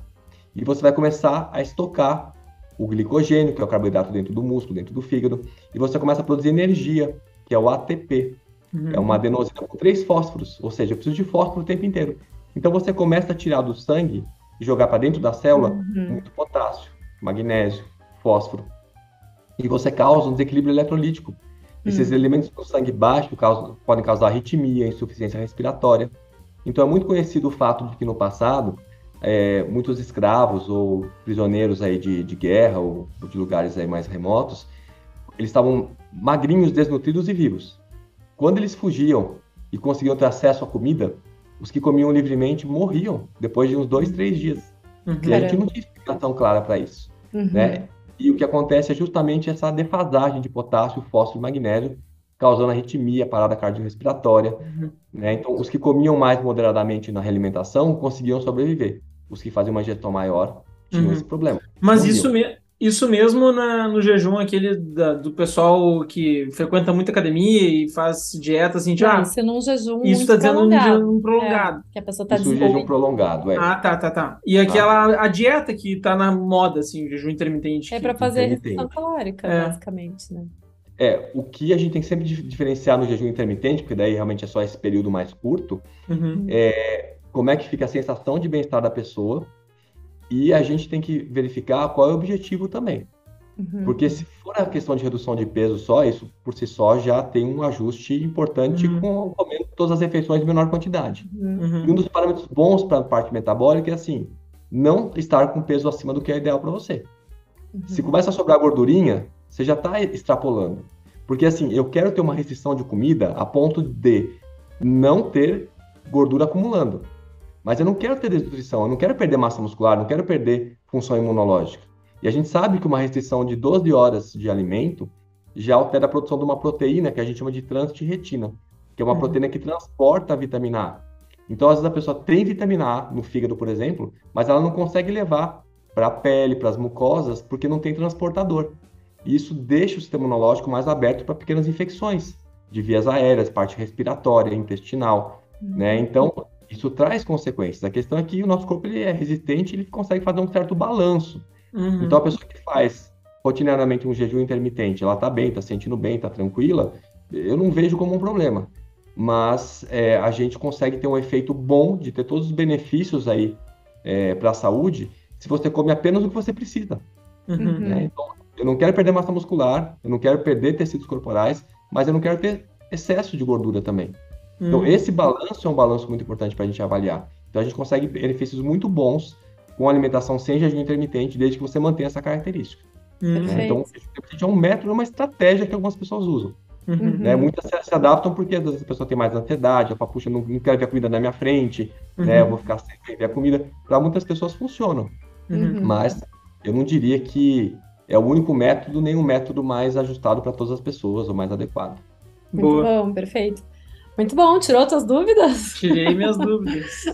e você vai começar a estocar o glicogênio, que é o carboidrato dentro do músculo, dentro do fígado, e você começa a produzir energia, que é o ATP. uhum. É uma adenosina com três fósforos, ou seja, eu preciso de fósforo o tempo inteiro. Então você começa a tirar do sangue e jogar para dentro da célula Uhum. muito potássio, magnésio, fósforo. E você causa um desequilíbrio eletrolítico. Esses elementos do sangue baixo causam- podem causar arritmia, insuficiência respiratória. Então é muito conhecido o fato de que no passado é, muitos escravos ou prisioneiros aí de, de guerra ou de lugares aí mais remotos, eles estavam magrinhos, desnutridos e vivos. Quando eles fugiam e conseguiam ter acesso à comida, os que comiam livremente morriam depois de uns dois, três dias. Uhum. E a gente não tinha explicação clara para isso, Uhum. né? E o que acontece é justamente essa defasagem de potássio, fósforo e magnésio causando arritmia, parada cardiorrespiratória. Uhum. Né? Então, os que comiam mais moderadamente na realimentação conseguiam sobreviver. Os que faziam uma ingestão maior tinham Uhum. esse problema. Mas isso, me- isso mesmo na- no jejum aquele da- do pessoal que frequenta muito academia e faz dieta assim, de, Não, ah, isso num jejum isso muito tá dizendo um jejum prolongado. Que a pessoa tá Isso o jejum desenvolvendo. prolongado, é. Ah, tá, tá, tá. E aquela a dieta que tá na moda, assim, o jejum intermitente. É para fazer restrição calórica, É. basicamente, né? É, o que a gente tem que sempre dif- diferenciar no jejum intermitente, porque daí realmente é só esse período mais curto, Uhum. como é que fica a sensação de bem-estar da pessoa, e a gente tem que verificar qual é o objetivo também. Uhum. Porque se for a questão de redução de peso só, isso por si só já tem um ajuste importante Uhum. com comendo todas as refeições em menor quantidade. Uhum. Uhum. E um dos parâmetros bons para a parte metabólica é assim, não estar com peso acima do que é ideal para você. Uhum. Se começa a sobrar gordurinha, você já está extrapolando. Porque assim, eu quero ter uma restrição de comida a ponto de não ter gordura acumulando. Mas eu não quero ter desnutrição, eu não quero perder massa muscular, não quero perder função imunológica. E a gente sabe que uma restrição de 12 horas de alimento já altera a produção de uma proteína que a gente chama de transtirretina, que é uma Uhum. proteína que transporta a vitamina A. Então, às vezes a pessoa tem vitamina A no fígado, por exemplo, mas ela não consegue levar para a pele, para as mucosas, porque não tem transportador. E isso deixa o sistema imunológico mais aberto para pequenas infecções de vias aéreas, parte respiratória, intestinal, né? Então, isso traz consequências. A questão é que o nosso corpo ele é resistente, ele consegue fazer um certo balanço. Uhum. Então, a pessoa que faz rotineiramente um jejum intermitente, ela tá bem, tá sentindo bem, tá tranquila, eu não vejo como um problema. Mas é, a gente consegue ter um efeito bom de ter todos os benefícios aí para a saúde se você come apenas o que você precisa. Uhum. né? Então, eu não quero perder massa muscular, eu não quero perder tecidos corporais, mas eu não quero ter excesso de gordura também. Então, Uhum. esse balanço é um balanço muito importante para a gente avaliar. Então, a gente consegue benefícios muito bons com alimentação sem jejum intermitente, desde que você mantenha essa característica. Uhum. né? Então, o jejum intermitente é um método, uma estratégia que algumas pessoas usam. Uhum. Né? Muitas se, se adaptam porque às vezes a pessoa tem mais ansiedade, ela fala, puxa, não, não quero ver a comida na minha frente, né? Eu Uhum. vou ficar sem ver a comida. Para muitas pessoas funcionam, Uhum. mas eu não diria que é o único método, nem o método mais ajustado para todas as pessoas, ou mais adequado. Muito Boa. bom, perfeito. Muito bom, tirou tuas dúvidas? Tirei minhas dúvidas.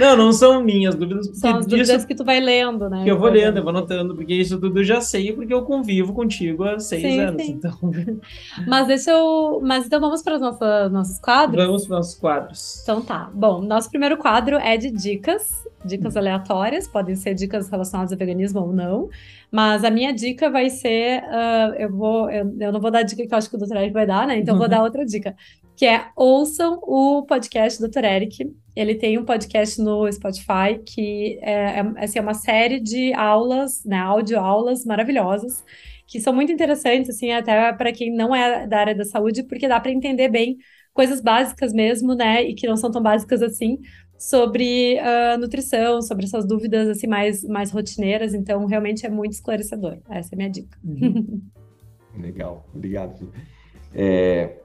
não, não são minhas dúvidas, São as dúvidas que tu vai lendo, né? que eu vou lendo, eu vou anotando, porque isso tudo eu já sei, porque eu convivo contigo há seis Sim, anos. sim. Então, Mas deixa eu. Mas então vamos para os nossos, nossos quadros? vamos para os nossos quadros. Então tá. Bom, nosso primeiro quadro é de dicas, dicas aleatórias, podem ser dicas relacionadas ao veganismo ou não. Mas a minha dica vai ser, ah, eu vou, eu, eu não vou dar a dica que eu acho que o. Eric vai dar, né? Então eu vou Uhum. dar outra dica, que é ouçam o podcast do Dr. Eric. Ele tem um podcast no Spotify que é, é, assim, é uma série de aulas, né, áudio-aulas maravilhosas, que são muito interessantes, assim, até para quem não é da área da saúde, porque dá para entender bem coisas básicas mesmo, né, e que não são tão básicas assim, sobre ah, nutrição, sobre essas dúvidas assim mais, mais rotineiras. Então, realmente é muito esclarecedor. Essa é a minha dica. Uhum. Legal, obrigado. É,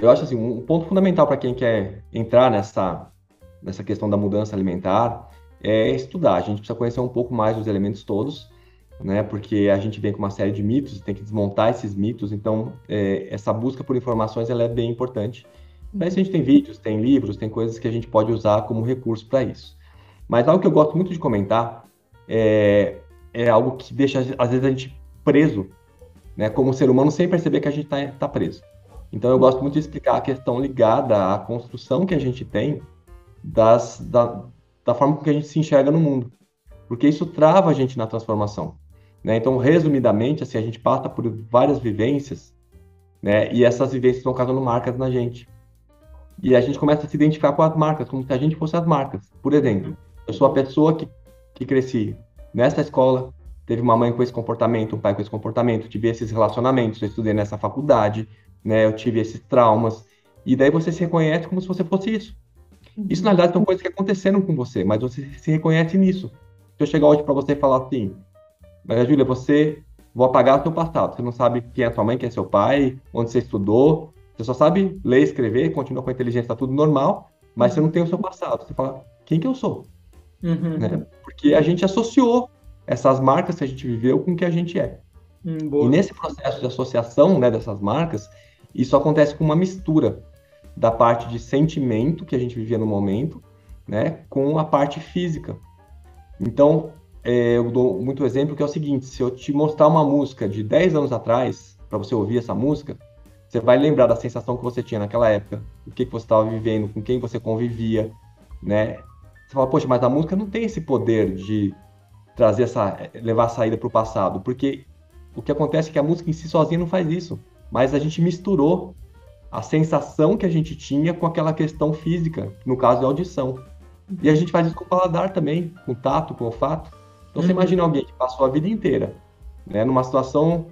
eu acho assim, um ponto fundamental para quem quer entrar nessa, nessa questão da mudança alimentar é estudar. A gente precisa conhecer um pouco mais os elementos todos, né? Porque a gente vem com uma série de mitos, tem que desmontar esses mitos. Então, é, essa busca por informações ela é bem importante. Isso a gente tem vídeos, tem livros, tem coisas que a gente pode usar como recurso para isso. Mas algo que eu gosto muito de comentar é, é algo que deixa às vezes a gente preso né, como ser humano sem perceber que a gente está tá preso. Então eu gosto muito de explicar a questão ligada à construção que a gente tem das, da, da forma com que a gente se enxerga no mundo, porque isso trava a gente na transformação. Né? Então, resumidamente, assim, a gente passa por várias vivências, né, e essas vivências estão causando marcas na gente. E a gente começa a se identificar com as marcas, como se a gente fosse as marcas. Por exemplo, eu sou a pessoa que, que cresci nessa escola, teve uma mãe com esse comportamento, um pai com esse comportamento, tive esses relacionamentos, eu estudei nessa faculdade, né, eu tive esses traumas, e daí você se reconhece como se você fosse isso. Isso, na verdade, são coisas que aconteceram com você, mas você se reconhece nisso. Se eu chegar hoje para você e falar assim, Maria Júlia, você, vou apagar o seu passado, você não sabe quem é sua mãe, quem é seu pai, onde você estudou, você só sabe ler, escrever, continua com a inteligência, tá tudo normal, mas você não tem o seu passado. Você fala, quem que eu sou? Uhum. Né? Porque a gente associou essas marcas que a gente viveu com o que a gente é. Hum, E nesse processo de associação né, dessas marcas, Isso acontece com uma mistura da parte de sentimento que a gente vivia no momento, né, com a parte física. Então, é, eu dou muito exemplo que é o seguinte: se eu te mostrar uma música de 10 anos atrás, para você ouvir essa música, você vai lembrar da sensação que você tinha naquela época, o que, que você estava vivendo, com quem você convivia, né? Você fala, poxa, mas a música não tem esse poder de trazer essa, levar a saída para o passado, porque o que acontece é que a música em si sozinha não faz isso, mas a gente misturou a sensação que a gente tinha com aquela questão física, no caso da audição. E a gente faz isso com o paladar também, com o tato, com o olfato. Então você uhum. imagina alguém que passou a vida inteira, né, numa situação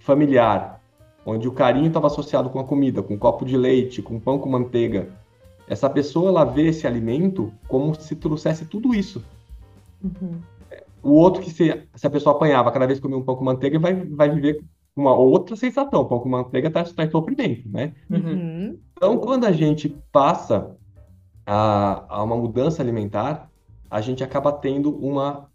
familiar, onde o carinho estava associado com a comida, com um copo de leite, com pão com manteiga. Essa pessoa ela vê esse alimento como se trouxesse tudo isso. Uhum. O outro que se, se, a pessoa apanhava cada vez que comia um pão com manteiga vai, vai viver uma outra sensação. Pão com manteiga está tá em sofrimento, né? Uhum. Então, quando a gente passa a, a uma mudança alimentar, a gente acaba tendo uma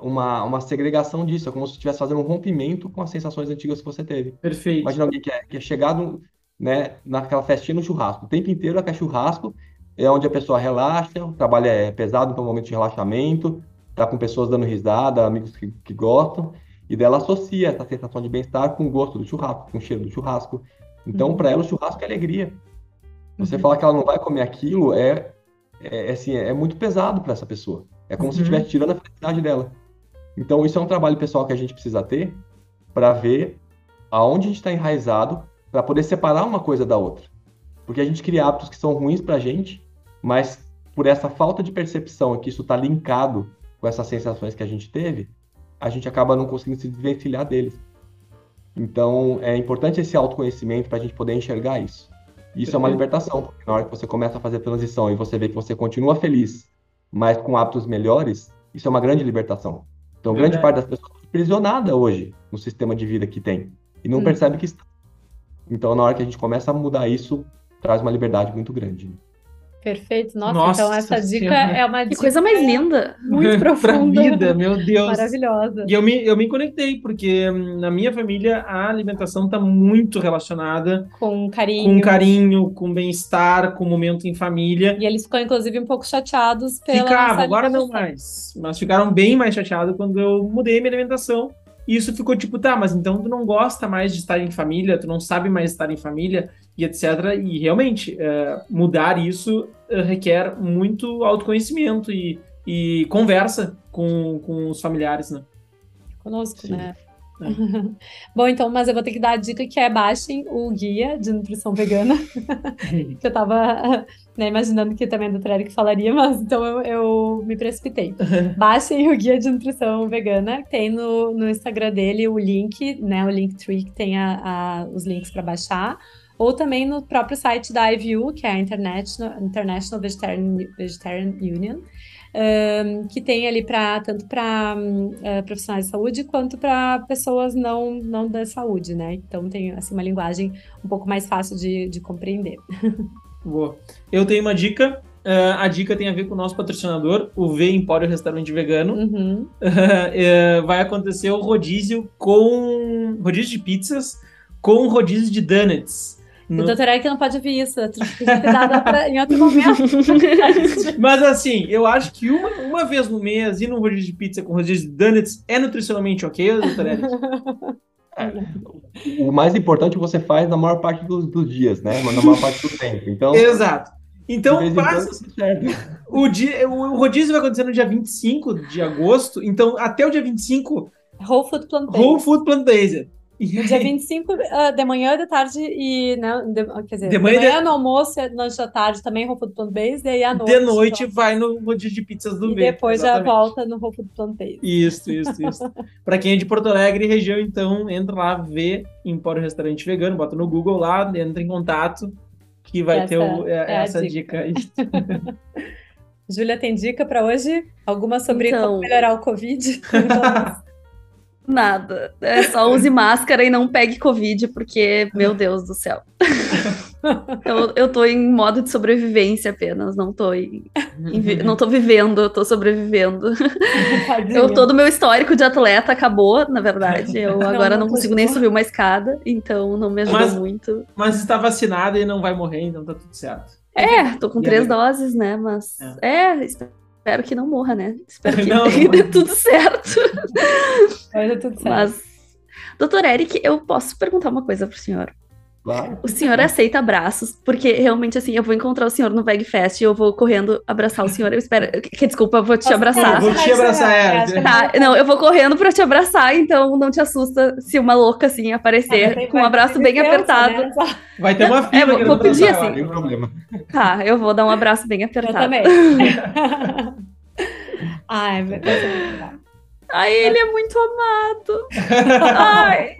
uma, uma segregação disso, é como se estivesse fazendo um rompimento com as sensações antigas que você teve. Perfeito. Imagina alguém que é, que é chegado né, naquela festinha no churrasco. O tempo inteiro é churrasco, é onde a pessoa relaxa, o trabalho é pesado, então é um momento de relaxamento, tá com pessoas dando risada, amigos que, que gostam, e dela associa essa sensação de bem-estar com o gosto do churrasco, com o cheiro do churrasco. Então, uhum. para ela, o churrasco é alegria. Você uhum. falar que ela não vai comer aquilo é, é, é assim, é muito pesado para essa pessoa. É como uhum. se estivesse tirando a felicidade dela. Então, isso é um trabalho pessoal que a gente precisa ter para ver aonde a gente está enraizado para poder separar uma coisa da outra. Porque a gente cria hábitos que são ruins para a gente, mas por essa falta de percepção que isso está linkado com essas sensações que a gente teve, a gente acaba não conseguindo se desvencilhar deles. Então, é importante esse autoconhecimento para a gente poder enxergar isso. Isso é uma libertação, porque na hora que você começa a fazer a transição e você vê que você continua feliz, mas com hábitos melhores, isso é uma grande libertação. Então, Verdade. grande parte das pessoas é aprisionada hoje no sistema de vida que tem e não hum. percebe que está. Então, na hora que a gente começa a mudar isso, traz uma liberdade muito grande. Perfeito. Nossa, Nossa então essa dica é uma dica. Que coisa mais linda. Muito profunda. pra vida, meu Deus. Maravilhosa. E eu me, eu me conectei, porque hum, na minha família a alimentação está muito relacionada com carinho, com carinho, com bem-estar, com momento em família. E eles ficam, inclusive, um pouco chateados pela. Ficavam, agora não mais. Mas ficaram bem mais chateados quando eu mudei minha alimentação. E isso ficou tipo, tá, mas então tu não gosta mais de estar em família, tu não sabe mais estar em família e etc. E realmente, é, mudar isso é, requer muito autoconhecimento e, e conversa com, com os familiares, né? Conosco, Sim. né? Bom, então, mas eu vou ter que dar a dica que é baixem o guia de nutrição vegana. que eu tava né, imaginando que também a doutora Eric falaria, mas então eu, eu me precipitei. baixem o guia de nutrição vegana. Tem no, no Instagram dele o link, né? O Linktree que tem a, a os links para baixar ou também no próprio site da IVU, que é a International, International Vegetarian, Vegetarian Union, um, que tem ali para tanto para uh, eh, profissionais de saúde quanto para pessoas não, não da saúde, né? Então tem assim uma linguagem um pouco mais fácil de, de compreender. Boa. Eu tenho uma dica. Uh, a dica tem a ver com o nosso patrocinador, o V Empório Restaurante Vegano. Uhum. Uh, vai acontecer o rodízio com rodízio de pizzas com rodízio de donuts. No... O doutor Eric não pode ouvir isso, podia ter dado pra, em outro momento. Mas assim, eu acho que uma, uma vez no mês ir num rodízio de pizza com rodízio de donuts é nutricionalmente ok, doutor Eric? É, o mais importante você faz na maior parte dos, dos dias, né? Na maior parte do tempo. Então, Exato. Então, passa, o, dia, o rodízio vai acontecer no dia 25 de agosto, então até o dia 25... Whole Food Plant-Based. Whole Food Plant-Based. No dia 25 uh, ah, de manhã, de tarde e. Né, de, quer dizer, de manhã, de manhã de... no almoço, lanche da tarde também, Whole Food Plant Based, e aí à noite. De noite então. vai no rodízio de pizzas do E depois exatamente. já volta no Whole Food Plant Based. Isso, isso, isso. Para quem é de Porto Alegre região, então, entra lá, vê Empório Restaurante Vegano, bota no Google lá, entra em contato, que vai essa, ter o, é, é essa dica. dica. Júlia, tem dica para hoje? Alguma sobre então... como melhorar o Covid? Nada. É só use máscara e não pegue Covid, porque, meu Deus do céu. Eu, eu tô em modo de sobrevivência apenas, não tô em, em não tô vivendo, eu tô sobrevivendo. eu todo meu histórico de atleta acabou, na verdade. Eu não, agora não, não consigo nem subir uma escada, então não me ajuda mas, muito. Mas está vacinada e não vai morrer, então tá tudo certo. É, tô com e três doses, né? Mas é, é espero que não morra, né? Espero que não, dê tudo certo. Vai dar tudo certo. Mas, doutor Eric, eu posso perguntar uma coisa pro senhor? Claro. O senhor aceita abraços, porque realmente, assim, eu vou encontrar o senhor no VegFest e eu vou correndo abraçar o senhor. Eu espero. Que, desculpa, eu vou te abraçar. Eu vou te abraçar, é. Tá, não, eu vou correndo pra te abraçar, então não te assusta se uma louca, assim, aparecer ah, com um abraço bem apertado. Né? Vai ter uma fila. É, vou, vou pedir assim. Não tem problema. Tá, eu vou dar um abraço bem apertado. Eu também. Ai, vai ser Ai, ele é muito amado. Ai.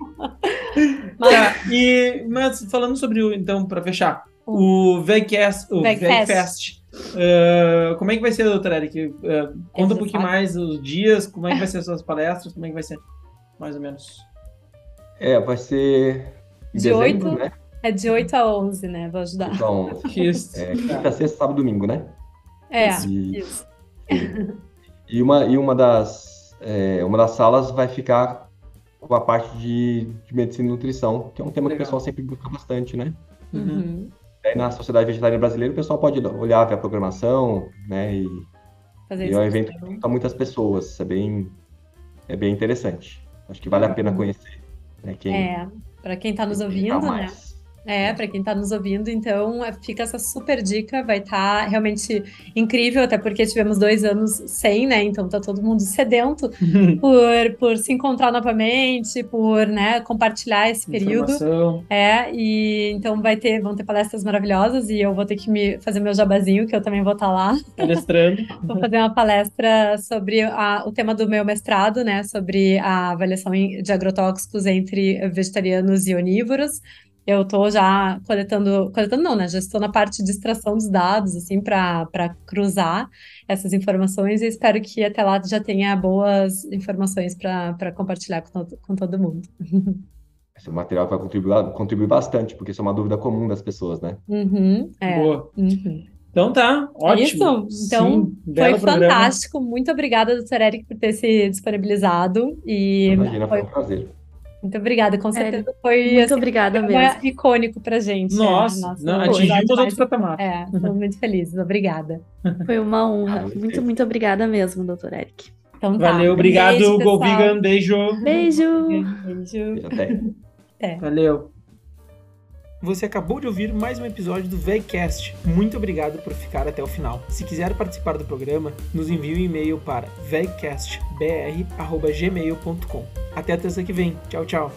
Mas, tá, e, mas falando sobre o, então, para fechar, o VegCast, o VegFest, uh, como é que vai ser, doutor Eric? Uh, conta um pouquinho mais os dias, como é que vai ser as suas palestras, como é que vai ser, mais ou menos? É, vai ser de dezembro, 8, né? É de 8 a 11, né? Vou ajudar. Então, isso. É, quinta, sexta, sábado, domingo, né? É, e, isso. E uma, e uma das é, uma das salas vai ficar com a parte de, de medicina e nutrição, que é um tema Legal. que o pessoal sempre busca bastante, né? Uhum. Aí na Sociedade Vegetariana Brasileira, o pessoal pode olhar, ver a programação, né? E, Fazer e é um evento que junta muitas pessoas, é bem, é bem interessante. Acho que vale a pena conhecer. Né, quem, é, para quem está nos ouvindo, né? É, para quem está nos ouvindo, então é, fica essa super dica, vai estar tá realmente incrível, até porque tivemos dois anos sem, né? Então tá todo mundo sedento por, por se encontrar novamente, por né, compartilhar esse período. É, e então vai ter, vão ter palestras maravilhosas e eu vou ter que me fazer meu jabazinho, que eu também vou estar tá lá. Palestrando. vou fazer uma palestra sobre a, o tema do meu mestrado, né? Sobre a avaliação de agrotóxicos entre vegetarianos e onívoros eu estou já coletando, coletando não, né? Já estou na parte de extração dos dados, assim, para cruzar essas informações e espero que até lá já tenha boas informações para compartilhar com, todo, com todo mundo. Esse material vai contribuir, contribuir bastante, porque isso é uma dúvida comum das pessoas, né? Uhum, é. Boa. Uhum. Então tá, ótimo. É isso, então Sim, foi fantástico. Muito obrigada, doutor Eric, por ter se disponibilizado. E Imagina, foi um prazer. Muito obrigada, com certeza foi muito assim, obrigada mesmo. icônico pra gente. Nossa, é, nossa não, atingimos outros patamares. É, estou muito feliz, obrigada. Foi uma honra. muito, muito obrigada mesmo, doutor Eric. Então tá. Valeu, obrigado, beijo, Go Vegan, beijo. Beijo. Beijo. Até. Valeu. Você acabou de ouvir mais um episódio do VegCast. Muito obrigado por ficar até o final. Se quiser participar do programa, nos envie um e-mail para vegcastbr.gmail.com. Até a terça que vem. Tchau, tchau.